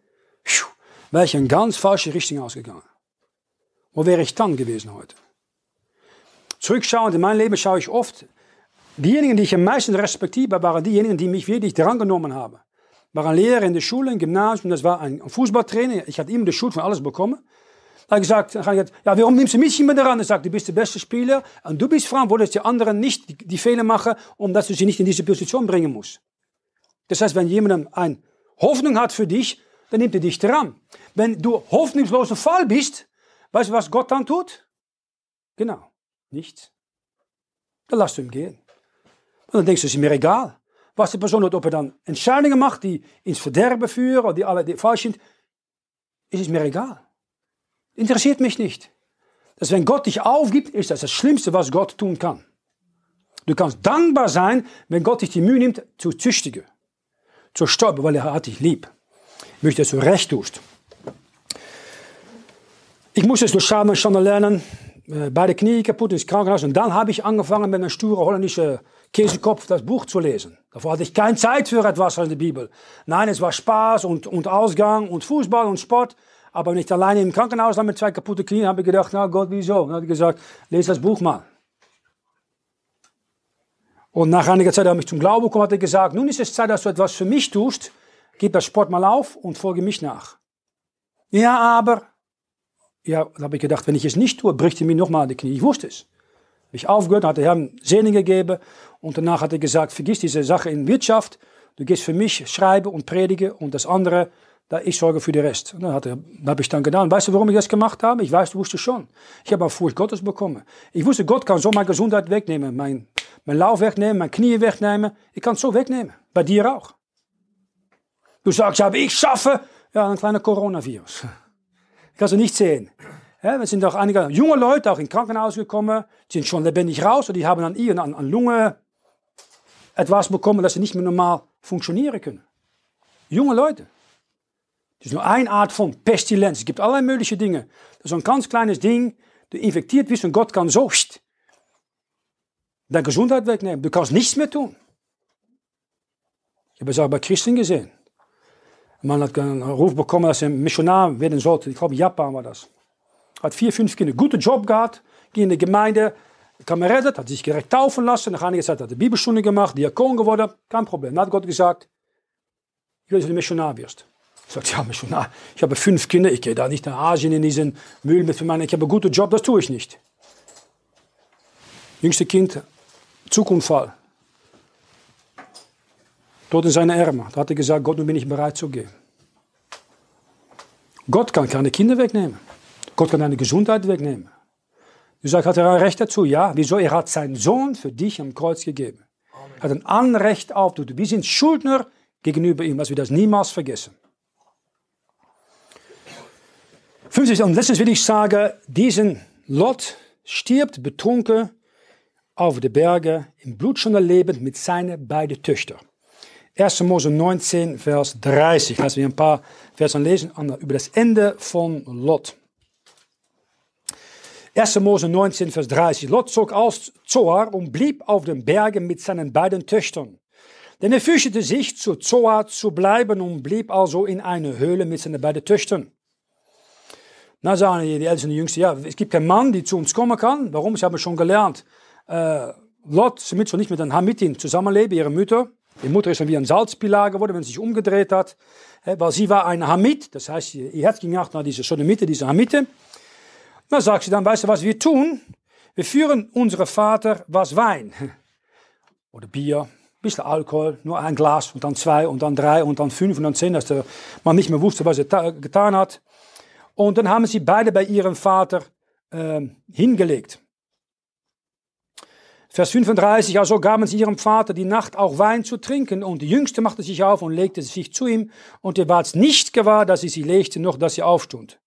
wäre ich in ganz falsche Richtung ausgegangen. Wo wäre ich dann gewesen heute? Zurückschauend in mein Leben schaue ich oft, diejenigen, die ich am meisten respektiere, waren diejenigen, die mich wirklich drangenommen haben. Waren Lehrer in der Schule, im Gymnasium, das war ein Fußballtrainer. Ich hatte immer die Schuld von alles bekommen. Da habe ich gesagt, ja, warum nimmst du mich immer daran? Er sagt, du bist der beste Spieler und du bist verantwortlich, dass die anderen nicht die, die Fehler machen, um dass du sie nicht in diese Position bringen musst. Das heißt, wenn jemand eine Hoffnung hat für dich, dann nimmt er dich dran. Wenn du hoffnungsloser Fall bist, weißt du, was Gott dann tut? Genau, nichts. Dann lässt du ihn gehen. Und dann denkst du, es ist mir egal. Was die Person hat, ob er dann Entscheidungen macht, die ins Verderben führen oder die alle die falsch sind, ist es mir egal. Interessiert mich nicht. Dass wenn Gott dich aufgibt, ist das das Schlimmste, was Gott tun kann. Du kannst dankbar sein, wenn Gott dich die Mühe nimmt, zu züchtigen, zu stoppen, weil er hat dich lieb. Ich möchte, dass du recht tust. Ich musste es durch Scham Schande lernen, äh, beide Knie kaputt ins Krankenhaus. Und dann habe ich angefangen, mit einem sturen holländischen Käsekopf das Buch zu lesen. Davor hatte ich keine Zeit für etwas in der Bibel. Nein, es war Spaß und, und Ausgang und Fußball und Sport. Aber ich alleine im Krankenhaus lag mit zwei kaputten Knien, habe ich gedacht, na Gott, wieso? Und dann habe ich gesagt, lese das Buch mal. Und nach einiger Zeit, habe ich zum Glauben gekommen, hat er gesagt, nun ist es Zeit, dass du etwas für mich tust. Gib das Sport mal auf und folge mich nach. Ja, aber, ja, da habe ich gedacht, wenn ich es nicht tue, bricht er mir nochmal die Knie. Ich wusste es. Habe ich aufgehört, hat der Herr Sehnen gegeben und danach hat er gesagt, vergiss diese Sache in Wirtschaft, du gehst für mich schreiben und predigen und das andere, da ich sorge für den Rest. Und dann er, habe ich dann getan. Weißt du, warum ich das gemacht habe? Ich weiß, du wusstest schon. Ich habe auch Furcht Gottes bekommen. Ich wusste, Gott kann so meine Gesundheit wegnehmen, mein, mein Lauf wegnehmen, meine Knie wegnehmen. Ich kann es so wegnehmen. Bei dir auch. Du sagst, ja, ich schaffe, ja, ein kleiner Coronavirus. Kannst du nicht sehen. Ja, es sind auch einige junge Leute auch in Krankenhaus gekommen, sind schon lebendig raus und die haben an ihren an, an Lunge etwas bekommen, dass sie nicht mehr normal funktionieren können. Junge Leute. Das ist nur eine Art von Pestilenz. Es gibt allerlei mögliche Dinge. Das ist ein ganz kleines Ding, du infektiert bist und Gott kann so deine Gesundheit wegnehmen. Du kannst nichts mehr tun. Ich habe es auch bei Christen gesehen. Mann hat einen Ruf bekommen, dass er Missionar werden sollte. Ich glaube, Japan war das. Hat vier, fünf Kinder. Guten Job gehabt. Ging in die Gemeinde. Kam gerettet, hat sich direkt taufen lassen. Nach einiger Zeit hat er Bibelstunde gemacht, Diakon geworden. Kein Problem. Dann hat Gott gesagt, ich will, dass du Missionar wirst. Ich sagte, ja, Missionar, ich habe fünf Kinder, ich gehe da nicht nach Asien in diesen Müll mit für meine, ich habe einen guten Job, das tue ich nicht. Jüngste Kind, Zugunfall. Tod in seine Arme. Da hat er gesagt, Gott, nun bin ich bereit zu gehen. Gott kann keine Kinder wegnehmen. Gott kann deine Gesundheit wegnehmen. Du sagst, hat er ein Recht dazu? Ja. Wieso? Er hat seinen Sohn für dich am Kreuz gegeben. Er hat ein Anrecht auf dich. Wir sind Schuldner gegenüber ihm, was wir das niemals vergessen. 50. Und letztens will ich sagen, diesen Lot stirbt betrunken auf den Berge im Blutschande lebend mit seinen beiden Töchtern. 1. Mose 19, Vers 30. Lassen wir ein paar Versen lesen über das Ende von Lot. 1. Mose 19, Vers 30. Lot zog aus Zoar und blieb auf den Bergen mit seinen beiden Töchtern. Denn er fürchtete sich, zu Zoar zu bleiben und blieb also in einer Höhle mit seinen beiden Töchtern. Na sagen die Ältesten und die Jüngsten, ja, es gibt keinen Mann, der zu uns kommen kann. Warum? Ich habe schon gelernt, äh, Lot, sie soll nicht mit einer Hamitin zusammenleben, ihre Mutter. Die Mutter ist dann wie ein Salzpilar geworden, wenn sie sich umgedreht hat. Weil sie war eine Hamit, das heißt, ihr Herz ging nach dieser Sodomite, diese Hamite. Na sagt sie dann, weißt du, was wir tun? Wir führen unsere Vater was Wein. Oder Bier, ein bisschen Alkohol, nur ein Glas und dann zwei und dann drei und dann fünf und dann zehn, dass der man nicht mehr wusste, was er getan hat. Und dann haben sie beide bei ihrem Vater äh, hingelegt. Vers 35, also gaben sie ihrem Vater die Nacht auch Wein zu trinken, und die Jüngste machte sich auf und legte sich zu ihm, und er ward nicht gewahr, dass sie sie legte, noch dass sie aufstund.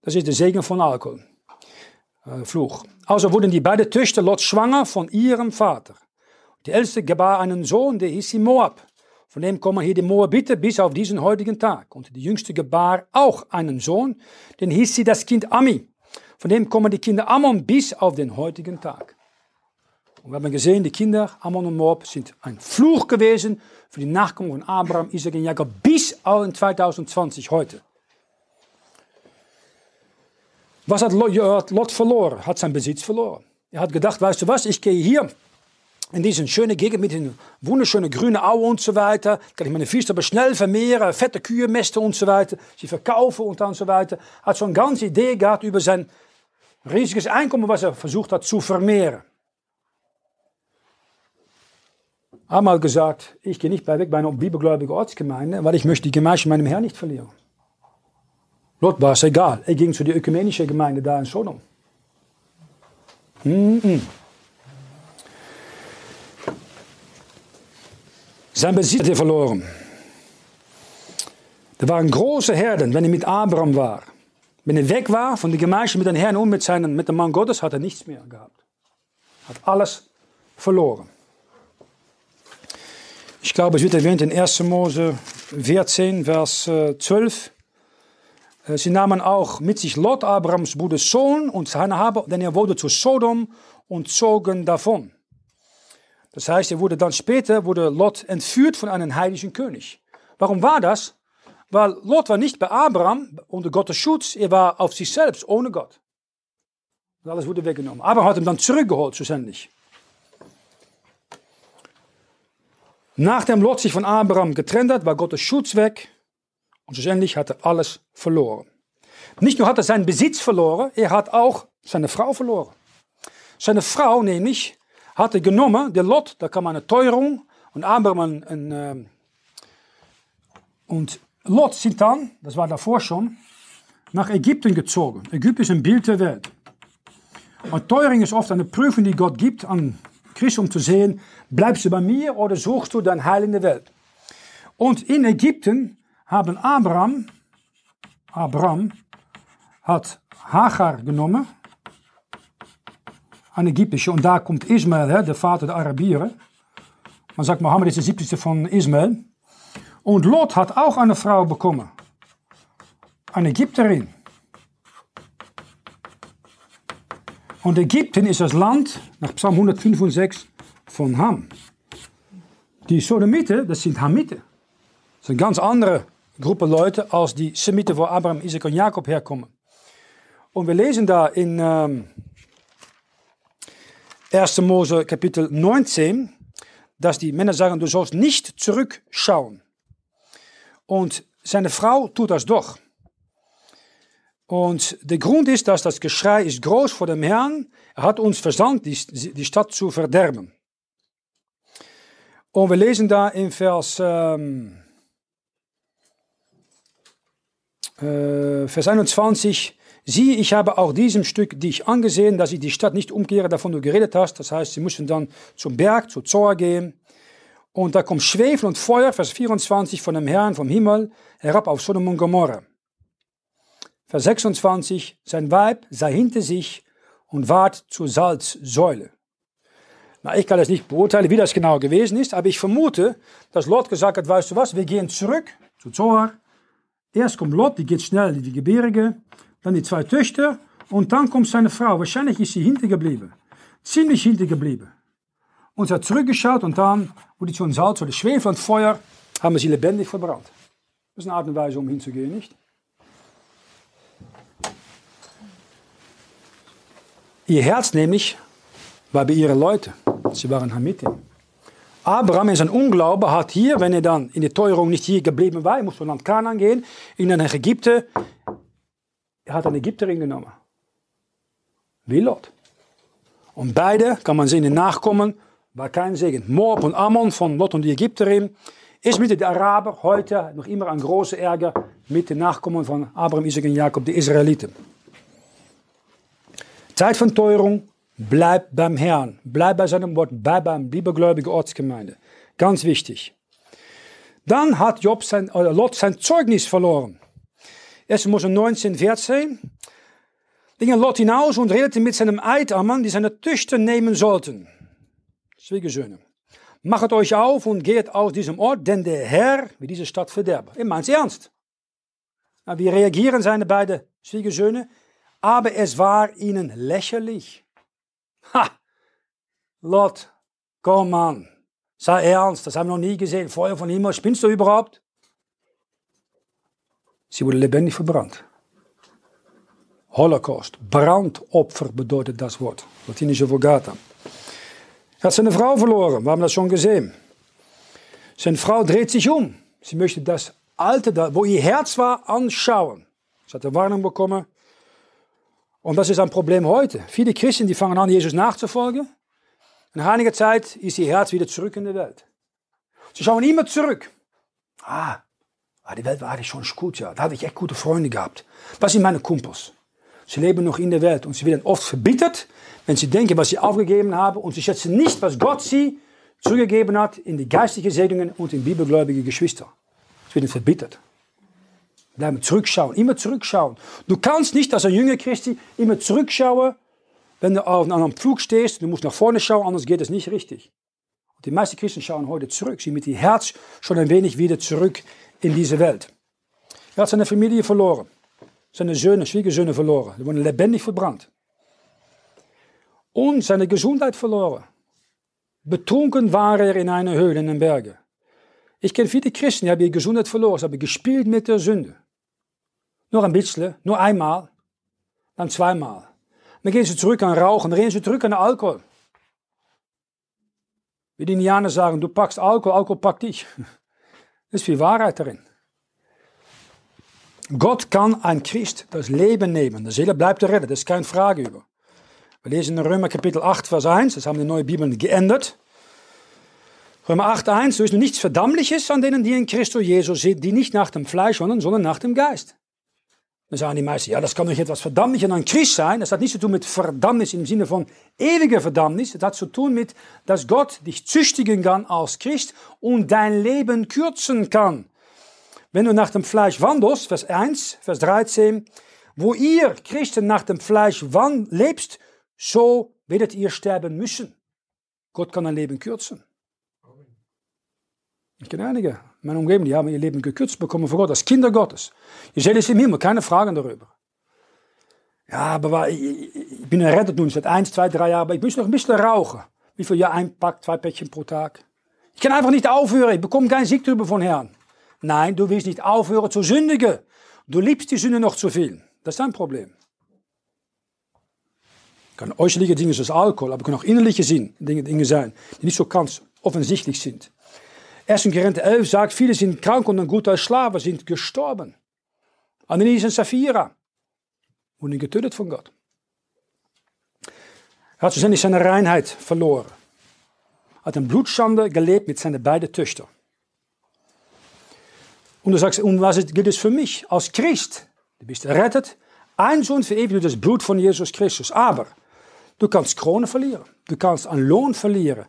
Das ist der Segen von Alkohol. Äh, Fluch. Also wurden die beiden Töchter Lot schwanger von ihrem Vater. Die älteste gebar einen Sohn, der hieß sie Moab. Von dem kommen hier die Moabiter bis auf diesen heutigen Tag. Und die jüngste gebar auch einen Sohn, den hieß sie das Kind Ami. Von dem kommen die Kinder Ammon bis auf den heutigen Tag. Wir haben gesehen, die Kinder Ammon und Moab sind ein Fluch gewesen für die Nachkommen von Abraham, Isaac und Jakob bis in 2020 heute. Was hat Lot verloren? Hat sein Besitz verloren. Er hat gedacht, weißt du was, ich gehe hier in diesen schönen Gegend mit den wunderschönen grünen Auen und so weiter, kann ich meine aber schnell vermehren, fette Kühe mästen und so weiter, sie verkaufen und dann so weiter. Hat schon eine Idee gehabt über sein riesiges Einkommen, was er versucht hat zu vermehren. Einmal gesagt, ich gehe nicht bei weg bei einer bibelgläubigen Ortsgemeinde, weil ich möchte die Gemeinschaft meinem Herrn nicht verlieren. Lot war es egal. Er ging zu der ökumenischen Gemeinde da in Sodom. Mm -mm. Sein Besitz hat er verloren. Er waren große Herden, wenn er mit Abraham war. Wenn er weg war von der Gemeinschaft mit den Herrn und mit, seinen, mit dem Mann Gottes, hat er nichts mehr gehabt. Hat alles verloren. Ich glaube, es wird erwähnt in 1. Mose 14, Vers 12. Äh, äh, sie nahmen auch mit sich Lot, Abrahams Bruder Sohn, und seine Habe, denn er wurde zu Sodom und zogen davon. Das heißt, er wurde dann später, wurde Lot entführt von einem heidnischen König. Warum war das? Weil Lot war nicht bei Abraham unter Gottes Schutz, er war auf sich selbst, ohne Gott. Und alles wurde weggenommen. Abraham hat ihn dann zurückgeholt, schlussendlich. Nachdem Lot sich von Abraham getrennt hat, war Gottes Schutz weg und schlussendlich hat er alles verloren. Nicht nur hat er seinen Besitz verloren, er hat auch seine Frau verloren. Seine Frau nämlich hatte genommen, der Lot, da kam eine Teuerung und Abraham ein, ein, äh, und Lot sind dann, das war davor schon, nach Ägypten gezogen. Ägypten ist ein Bild der Welt. Und Teuerung ist oft eine Prüfung, die Gott gibt an Christen, um zu sehen, bleibst du bei mir oder suchst du dein Heil in der Welt. Und in Ägypten haben Abraham, Abraham hat Hagar genommen, eine ägyptische, und da kommt Ismael, der Vater der Arabieren. Man sagt, Mohammed ist der siebte von Ismael. Und Lot hat auch eine Frau bekommen. Eine Ägypterin. Und Ägypten ist das Land, nach Psalm 105 von Ham. Die Sodomiten, das sind Hamiten. Das ist eine ganz andere Gruppe Leute als die Semiten, wo Abraham, Isaac und Jakob herkommen. Und wir lesen da in ähm, 1. Mose Kapitel 19, dass die Männer sagen, du sollst nicht zurückschauen. Und seine Frau tut das doch. Und der Grund ist, dass das Geschrei ist groß vor dem Herrn. Er hat uns versandt, die, die Stadt zu verderben. Und wir lesen da in Vers, ähm, äh, Vers 21, Sieh, ich habe auch diesem Stück dich angesehen, dass ich die Stadt nicht umkehre, davon du geredet hast. Das heißt, sie müssen dann zum Berg, zu Zor gehen. Und da kommt Schwefel und Feuer, Vers 24, von dem Herrn vom Himmel herab auf Sodom und Gomorra. Vers 26, sein Weib sei hinter sich und ward zur Salzsäule. Na, ich kann es nicht beurteilen, wie das genau gewesen ist, aber ich vermute, dass Lot gesagt hat, weißt du was, wir gehen zurück zu Zoar. Erst kommt Lot, die geht schnell in die Gebirge, dann die zwei Töchter und dann kommt seine Frau. Wahrscheinlich ist sie hintergeblieben, ziemlich hintergeblieben. Und sie hat zurückgeschaut und dann wurde schon Salz oder Schwefel und Feuer, haben sie lebendig verbrannt. Das ist eine Art und Weise, um hinzugehen, nicht? Ihr Herz nämlich war bei ihren Leuten. Sie waren Hamitim. Abraham in sein Unglaube hat hier, wenn er dann in der Teuerung nicht hier geblieben war, er musste von Land Kanaan gehen, in nach Ägypten, er hat eine Ägypterin genommen. Wie Lot. Und beide, kann man sehen, in Nachkommen, war kein Segen. Moab und Ammon von Lot und die Ägypterin ist mit den Araber heute noch immer ein großer Ärger mit den Nachkommen von Abraham, Isaac und Jakob, die Israeliten. Zeit von Teuerung, bleib beim Herrn, bleib bei seinem Wort, bleib beim bibelgläubigen Ortsgemeinde. Ganz wichtig. Dann hat Job sein, oder Lot sein Zeugnis verloren. 1. Mose 19, 14. Ging Lot hinaus und redete mit seinem Eidammann, die seine Töchter nehmen sollten. Schwiegersöhne. Machet euch auf und geht aus diesem Ort, denn der Herr will diese Stadt verderben. Er meint ernst. Wie reagieren seine beiden Schwiegersöhne? Aber es war ihnen lächerlich. Ha! Lot, komm an. Sei ernst, das haben wir noch nie gesehen. Feuer von Himmel, spinnst du überhaupt? Sie wurde lebendig verbrannt. Holocaust, Brandopfer bedeutet das Wort, latinische Vulgata. Er hat seine Frau verloren, wir haben das schon gesehen. Seine Frau dreht sich um. Sie möchte das Alte, wo ihr Herz war, anschauen. Sie hat eine Warnung bekommen. Und das ist ein Problem heute. Viele Christen, die fangen an, Jesus nachzufolgen. Nach einiger Zeit ist ihr Herz wieder zurück in der Welt. Sie schauen immer zurück. Ah, Ah, die Welt war eigentlich schon gut, ja. Da hatte ich echt gute Freunde gehabt. Was sind meine Kumpels? Sie leben noch in der Welt und sie werden oft verbittert, wenn sie denken, was sie aufgegeben haben und sie schätzen nicht, was Gott sie zurückgegeben hat in die geistlichen Segnungen und in bibelgläubige Geschwister. Sie werden verbittert. Bleiben zurückschauen, immer zurückschauen. Du kannst nicht als ein jünger Christi immer zurückschauen, wenn du auf einem Pflug stehst. Du musst nach vorne schauen, anders geht es nicht richtig. Und die meisten Christen schauen heute zurück. Sie mit ihrem Herz schon ein wenig wieder zurück in diese Welt. Er hat seine Familie verloren, seine Söhne, Schwiegersöhne verloren, die wurden lebendig verbrannt. Und seine Gesundheit verloren. Betrunken war er in einer Höhle in den Bergen. Ich kenne viele Christen, die haben ihre Gesundheit verloren, sie haben gespielt mit der Sünde. Nur ein bisschen, nur einmal, dann zweimal. Dann gehen sie zurück an Rauchen, dann gehen sie zurück an Alkohol. Wie die Indianer sagen, du packst Alkohol, Alkohol packt dich. Das ist viel Wahrheit darin. Gott kann ein Christ das Leben nehmen. De Seele bleibt er redden, das ist keine Frage über. Wir lesen in Römer Kapitel 8, Vers 1, das haben die neue Bibel geändert. Römer 8, 1, so ist nichts Verdammliches an denen, die in Christus Jesus sind, die nicht nach dem Fleisch wandeln, sondern nach dem Geist. Dann sagen die meisten, ja, das kann doch etwas Verdammnis an ein Christ sein. Das hat nichts zu tun mit Verdammnis im Sinne von ewiger Verdammnis. Das hat zu tun mit, dass Gott dich züchtigen kann als Christ und dein Leben kürzen kann. Wenn du nach dem Fleisch wandelst, Vers 1, Vers 13, wo ihr Christen nach dem Fleisch lebst, so werdet ihr sterben müssen. Gott kann dein Leben kürzen. Ich kenne einige in meiner Umgebung, die haben ihr Leben gekürzt bekommen vor Gott, als Kinder Gottes. Ihr seht es im Himmel, keine Fragen darüber. Ja, aber ich, ich bin errettet nun seit 1, 2, 3 Jahren, aber ich muss noch ein bisschen rauchen. Wie viel Jahr ein Pack, zwei Päckchen pro Tag? Ich kann einfach nicht aufhören, ich bekomme keinen Sieg drüber von Herrn. Nein, du willst nicht aufhören zu sündigen. Du liebst die Sünde noch zu viel. Das ist dein Problem. Kann äußerliche Dinge, zoals Alkohol, aber können auch innerliche Dinge sein, die nicht so ganz offensichtlich sind. 1. Korinther 11 sagt, viele sind krank und ein guter Sklave sind gestorben. Annelies und Sapphira wurden getötet von Gott. Er hat schlussendlich seine Reinheit verloren. Hat in Blutschande gelebt mit seinen beiden Töchtern. Und du sagst, und was gilt es für mich als Christ? Du bist errettet, eins und für ewig durch das Blut von Jesus Christus. Aber du kannst Kronen verlieren. Du kannst einen Lohn verlieren.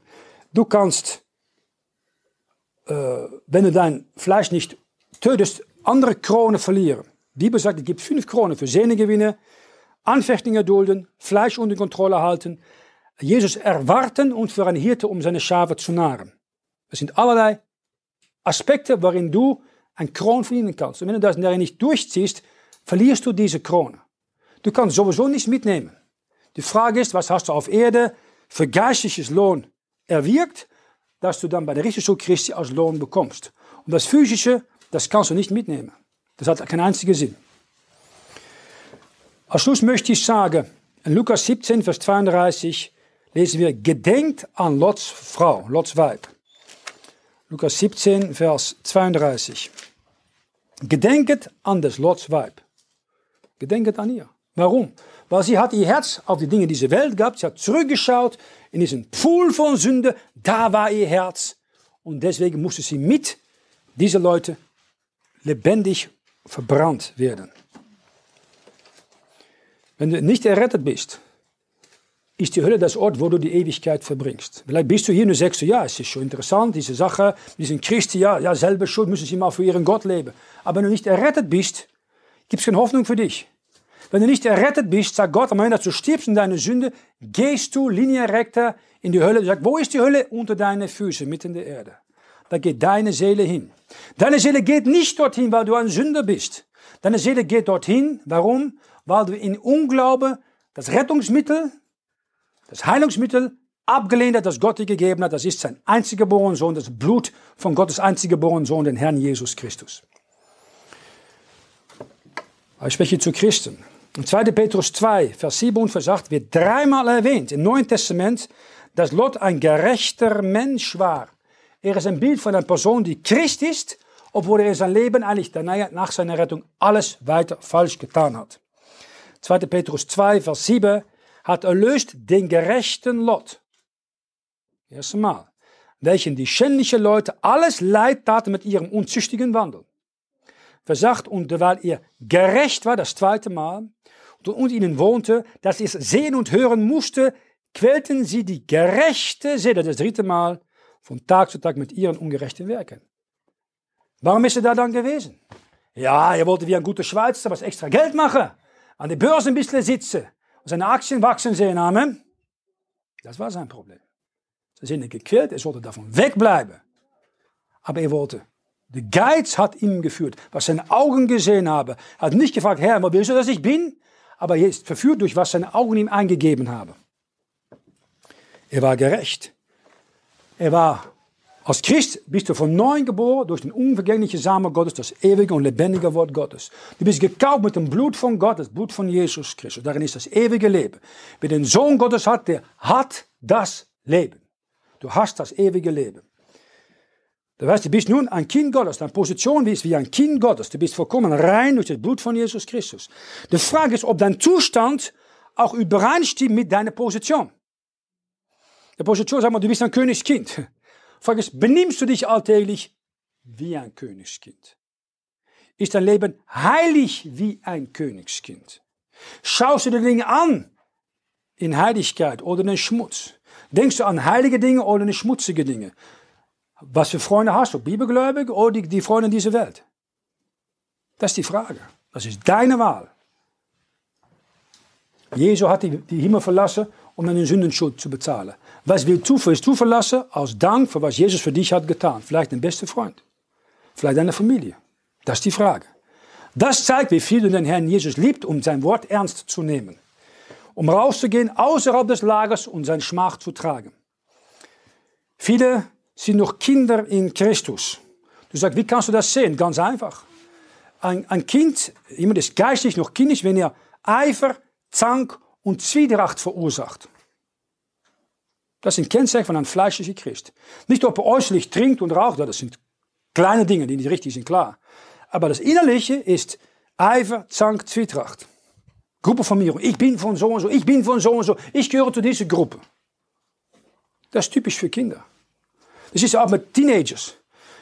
Du kannst wenn du dein Fleisch nicht tötest, andere Kronen verlieren. Die Bibel sagt, es gibt fünf Kronen für Sehnengewinne, Anfechtungen dulden, Fleisch unter Kontrolle halten, Jesus erwarten und für einen Hirte, um seine Schafe zu nahren. Das sind allerlei Aspekte, warin du ein Kron verdienen kannst. Und wenn du das nicht durchziehst, verlierst du diese Krone. Du kannst sowieso nichts mitnehmen. Die Frage ist, was hast du auf Erde für geistliches Lohn erwirkt dass du dann bei der Richterschule Christi als Lohn bekommst. Und das Physische, das kannst du nicht mitnehmen. Das hat keinen einzigen Sinn. Als Schluss möchte ich sagen, in Lukas 17, Vers 32 lesen wir, gedenkt an Lots Frau, Lots Weib. Lukas 17, Vers 32. Gedenket an des Lots Weib. Gedenket an ihr. Warum? Weil sie hat ihr Herz auf die Dinge dieser Welt gehabt. Sie hat zurückgeschaut in diesen Pool von Sünde. Da war ihr Herz. Und deswegen musste sie mit diesen Leuten lebendig verbrannt werden. Wenn du nicht errettet bist, ist die Hölle das Ort, wo du die Ewigkeit verbringst. Vielleicht bist du hier und sagst du, ja, es ist schon interessant, diese Sache, diesen Christen, ja, ja, selber schuld, müssen sie mal für ihren Gott leben. Aber wenn du nicht errettet bist, gibt es keine Hoffnung für dich. Wenn du nicht errettet bist, sagt Gott, am Ende, du stirbst in deine Sünde, gehst du linierekter in die Hölle. Sagt, wo ist die Hölle? Unter deine Füße, mitten in der Erde. Da geht deine Seele hin. Deine Seele geht nicht dorthin, weil du ein Sünder bist. Deine Seele geht dorthin. Warum? Weil du in Unglaube das Rettungsmittel, das Heilungsmittel abgelehnt hat, das Gott dir gegeben hat. Das ist sein einziger geborener Sohn, das Blut von Gottes einziger geborenen Sohn, den Herrn Jesus Christus. Ich spreche zu Christen. In 2. Petrus 2, Vers 7 und Vers 8 wird dreimal erwähnt im Neuen Testament, dass Lot ein gerechter Mensch war. Er ist ein Bild von einer Person, die Christ ist, obwohl er in sein Leben eigentlich nach seiner Rettung alles weiter falsch getan hat. 2. Petrus 2, Vers 7 hat erlöst den gerechten Lot. Erste Mal. Welchen die schändlichen Leute alles Leid taten mit ihrem unzüchtigen Wandel. Versagt und weil er gerecht war, das zweite Mal, und ihnen wohnte, dass es sehen und hören musste, quälten sie die gerechte Seele, das dritte Mal, von Tag zu Tag mit ihren ungerechten Werken. Warum ist er da dann gewesen? Ja, er wollte wie ein guter Schweizer was extra Geld machen, an der Börse ein bisschen sitzen und seine Aktien wachsen sehen. Amen. Das war sein Problem. Sie sind gequält, er sollte davon wegbleiben. Aber er wollte. Der Geiz hat ihm geführt, was seine Augen gesehen haben. Er hat nicht gefragt, Herr, wo willst du, dass ich bin? Aber er ist verführt durch was seine Augen ihm eingegeben haben. Er war gerecht. Er war als Christ bist du von neuem geboren durch den unvergänglichen Samen Gottes, das ewige und lebendige Wort Gottes. Du bist gekauft mit dem Blut von Gott, das Blut von Jesus Christus. Darin ist das ewige Leben. Wer den Sohn Gottes hat, der hat das Leben. Du hast das ewige Leben. Du weißt, du bist nun ein Kind Gottes. Deine Position ist wie ein Kind Gottes. Du bist vollkommen rein durch das Blut von Jesus Christus. Die Frage ist, ob dein Zustand auch übereinstimmt mit deiner Position. Die Position, sag mal, du bist ein Königskind. Die Frage ist, benimmst du dich alltäglich wie ein Königskind? Ist dein Leben heilig wie ein Königskind? Schaust du die Dinge an in Heiligkeit oder in Schmutz? Denkst du an heilige Dinge oder an schmutzige Dinge? Was für Freunde hast du? Bibelgläubig oder die, die Freunde dieser Welt? Das ist die Frage. Das ist deine Wahl. Jesu hat die, die Himmel verlassen, um einen Sündenschuld zu bezahlen. Was willst du, willst du verlassen als Dank für was Jesus für dich hat getan? Vielleicht dein bester Freund. Vielleicht deine Familie. Das ist die Frage. Das zeigt, wie viel du den Herrn Jesus liebt, um sein Wort ernst zu nehmen. Um rauszugehen außerhalb des Lagers und sein Schmach zu tragen. Viele sind noch Kinder in Christus. Du sagst, wie kannst du das sehen? Ganz einfach. Ein, ein Kind, jemand ist geistlich noch kindisch, wenn er Eifer, Zank und Zwietracht verursacht. Das sind Kennzeichen von einem fleischlichen Christ. Nicht, ob er äußerlich trinkt und raucht, das sind kleine Dinge, die nicht richtig sind, klar. Aber das Innerliche ist Eifer, Zank, Zwietracht. Gruppenvermehrung. Ich bin von so und so, ich bin von so und so, ich gehöre zu dieser Gruppe. Das ist typisch für Kinder. Das ist auch mit Teenagers.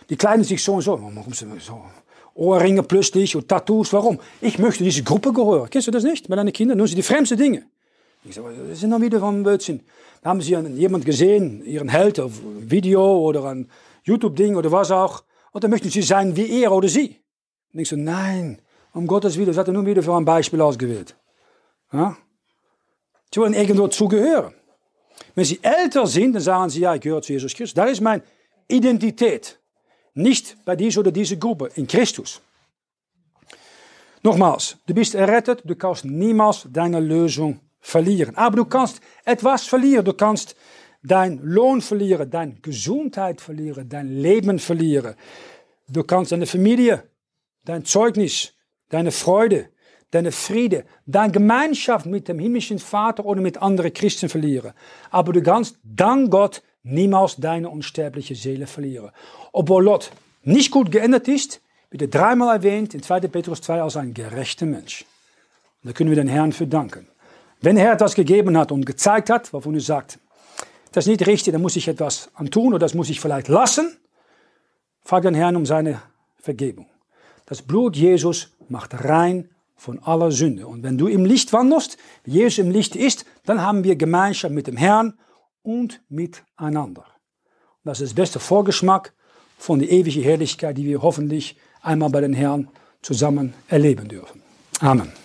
Die kleiden sich so und so. Warum sind so? Ohrringe plötzlich und Tattoos. Warum? Ich möchte diese Gruppe gehören. Kennst du das nicht? Mit deinen Kindern nun sie die fremdste Dinge. Ich sage, das ist noch wieder von Blödsinn. Da haben sie jemand gesehen, ihren Held auf Video oder ein YouTube-Ding oder was auch. Und dann möchten sie sein wie er oder sie. Und ich so, nein, um Gottes Willen, das hat er nur wieder für ein Beispiel ausgewählt. Ja? Sie wollen irgendwo zugehören. Wenn sie älter sind, dann sagen sie, ja, ich gehöre zu Jesus Christus. Das ist meine Identität. Nicht bei dieser oder dieser Gruppe, in Christus. Nochmals, du bist errettet, du kannst niemals deine Lösung verlieren. Aber du kannst etwas verlieren. Du kannst dein Lohn verlieren, deine Gesundheit verlieren, dein Leben verlieren. Du kannst deine Familie, dein Zeugnis, deine Freude, deine Friede, deine Gemeinschaft mit dem himmlischen Vater oder mit anderen Christen verlieren. Aber du kannst dank Gott niemals deine unsterbliche Seele verlieren. Obwohl Lot nicht gut geändert ist, wird er dreimal erwähnt in 2. Petrus 2 als ein gerechter Mensch. Da können wir den Herrn für danken. Wenn er das gegeben hat und gezeigt hat, wovon er sagt, das ist nicht richtig, dann muss ich etwas an tun oder das muss ich vielleicht lassen, frag den Herrn um seine Vergebung. Das Blut Jesus macht rein von aller Sünde. Und wenn du im Licht wandelst, wie Jesus im Licht ist, dann haben wir Gemeinschaft mit dem Herrn und miteinander. Das ist der beste Vorgeschmack von der ewigen Herrlichkeit, die wir hoffentlich einmal bei den Herrn zusammen erleben dürfen. Amen.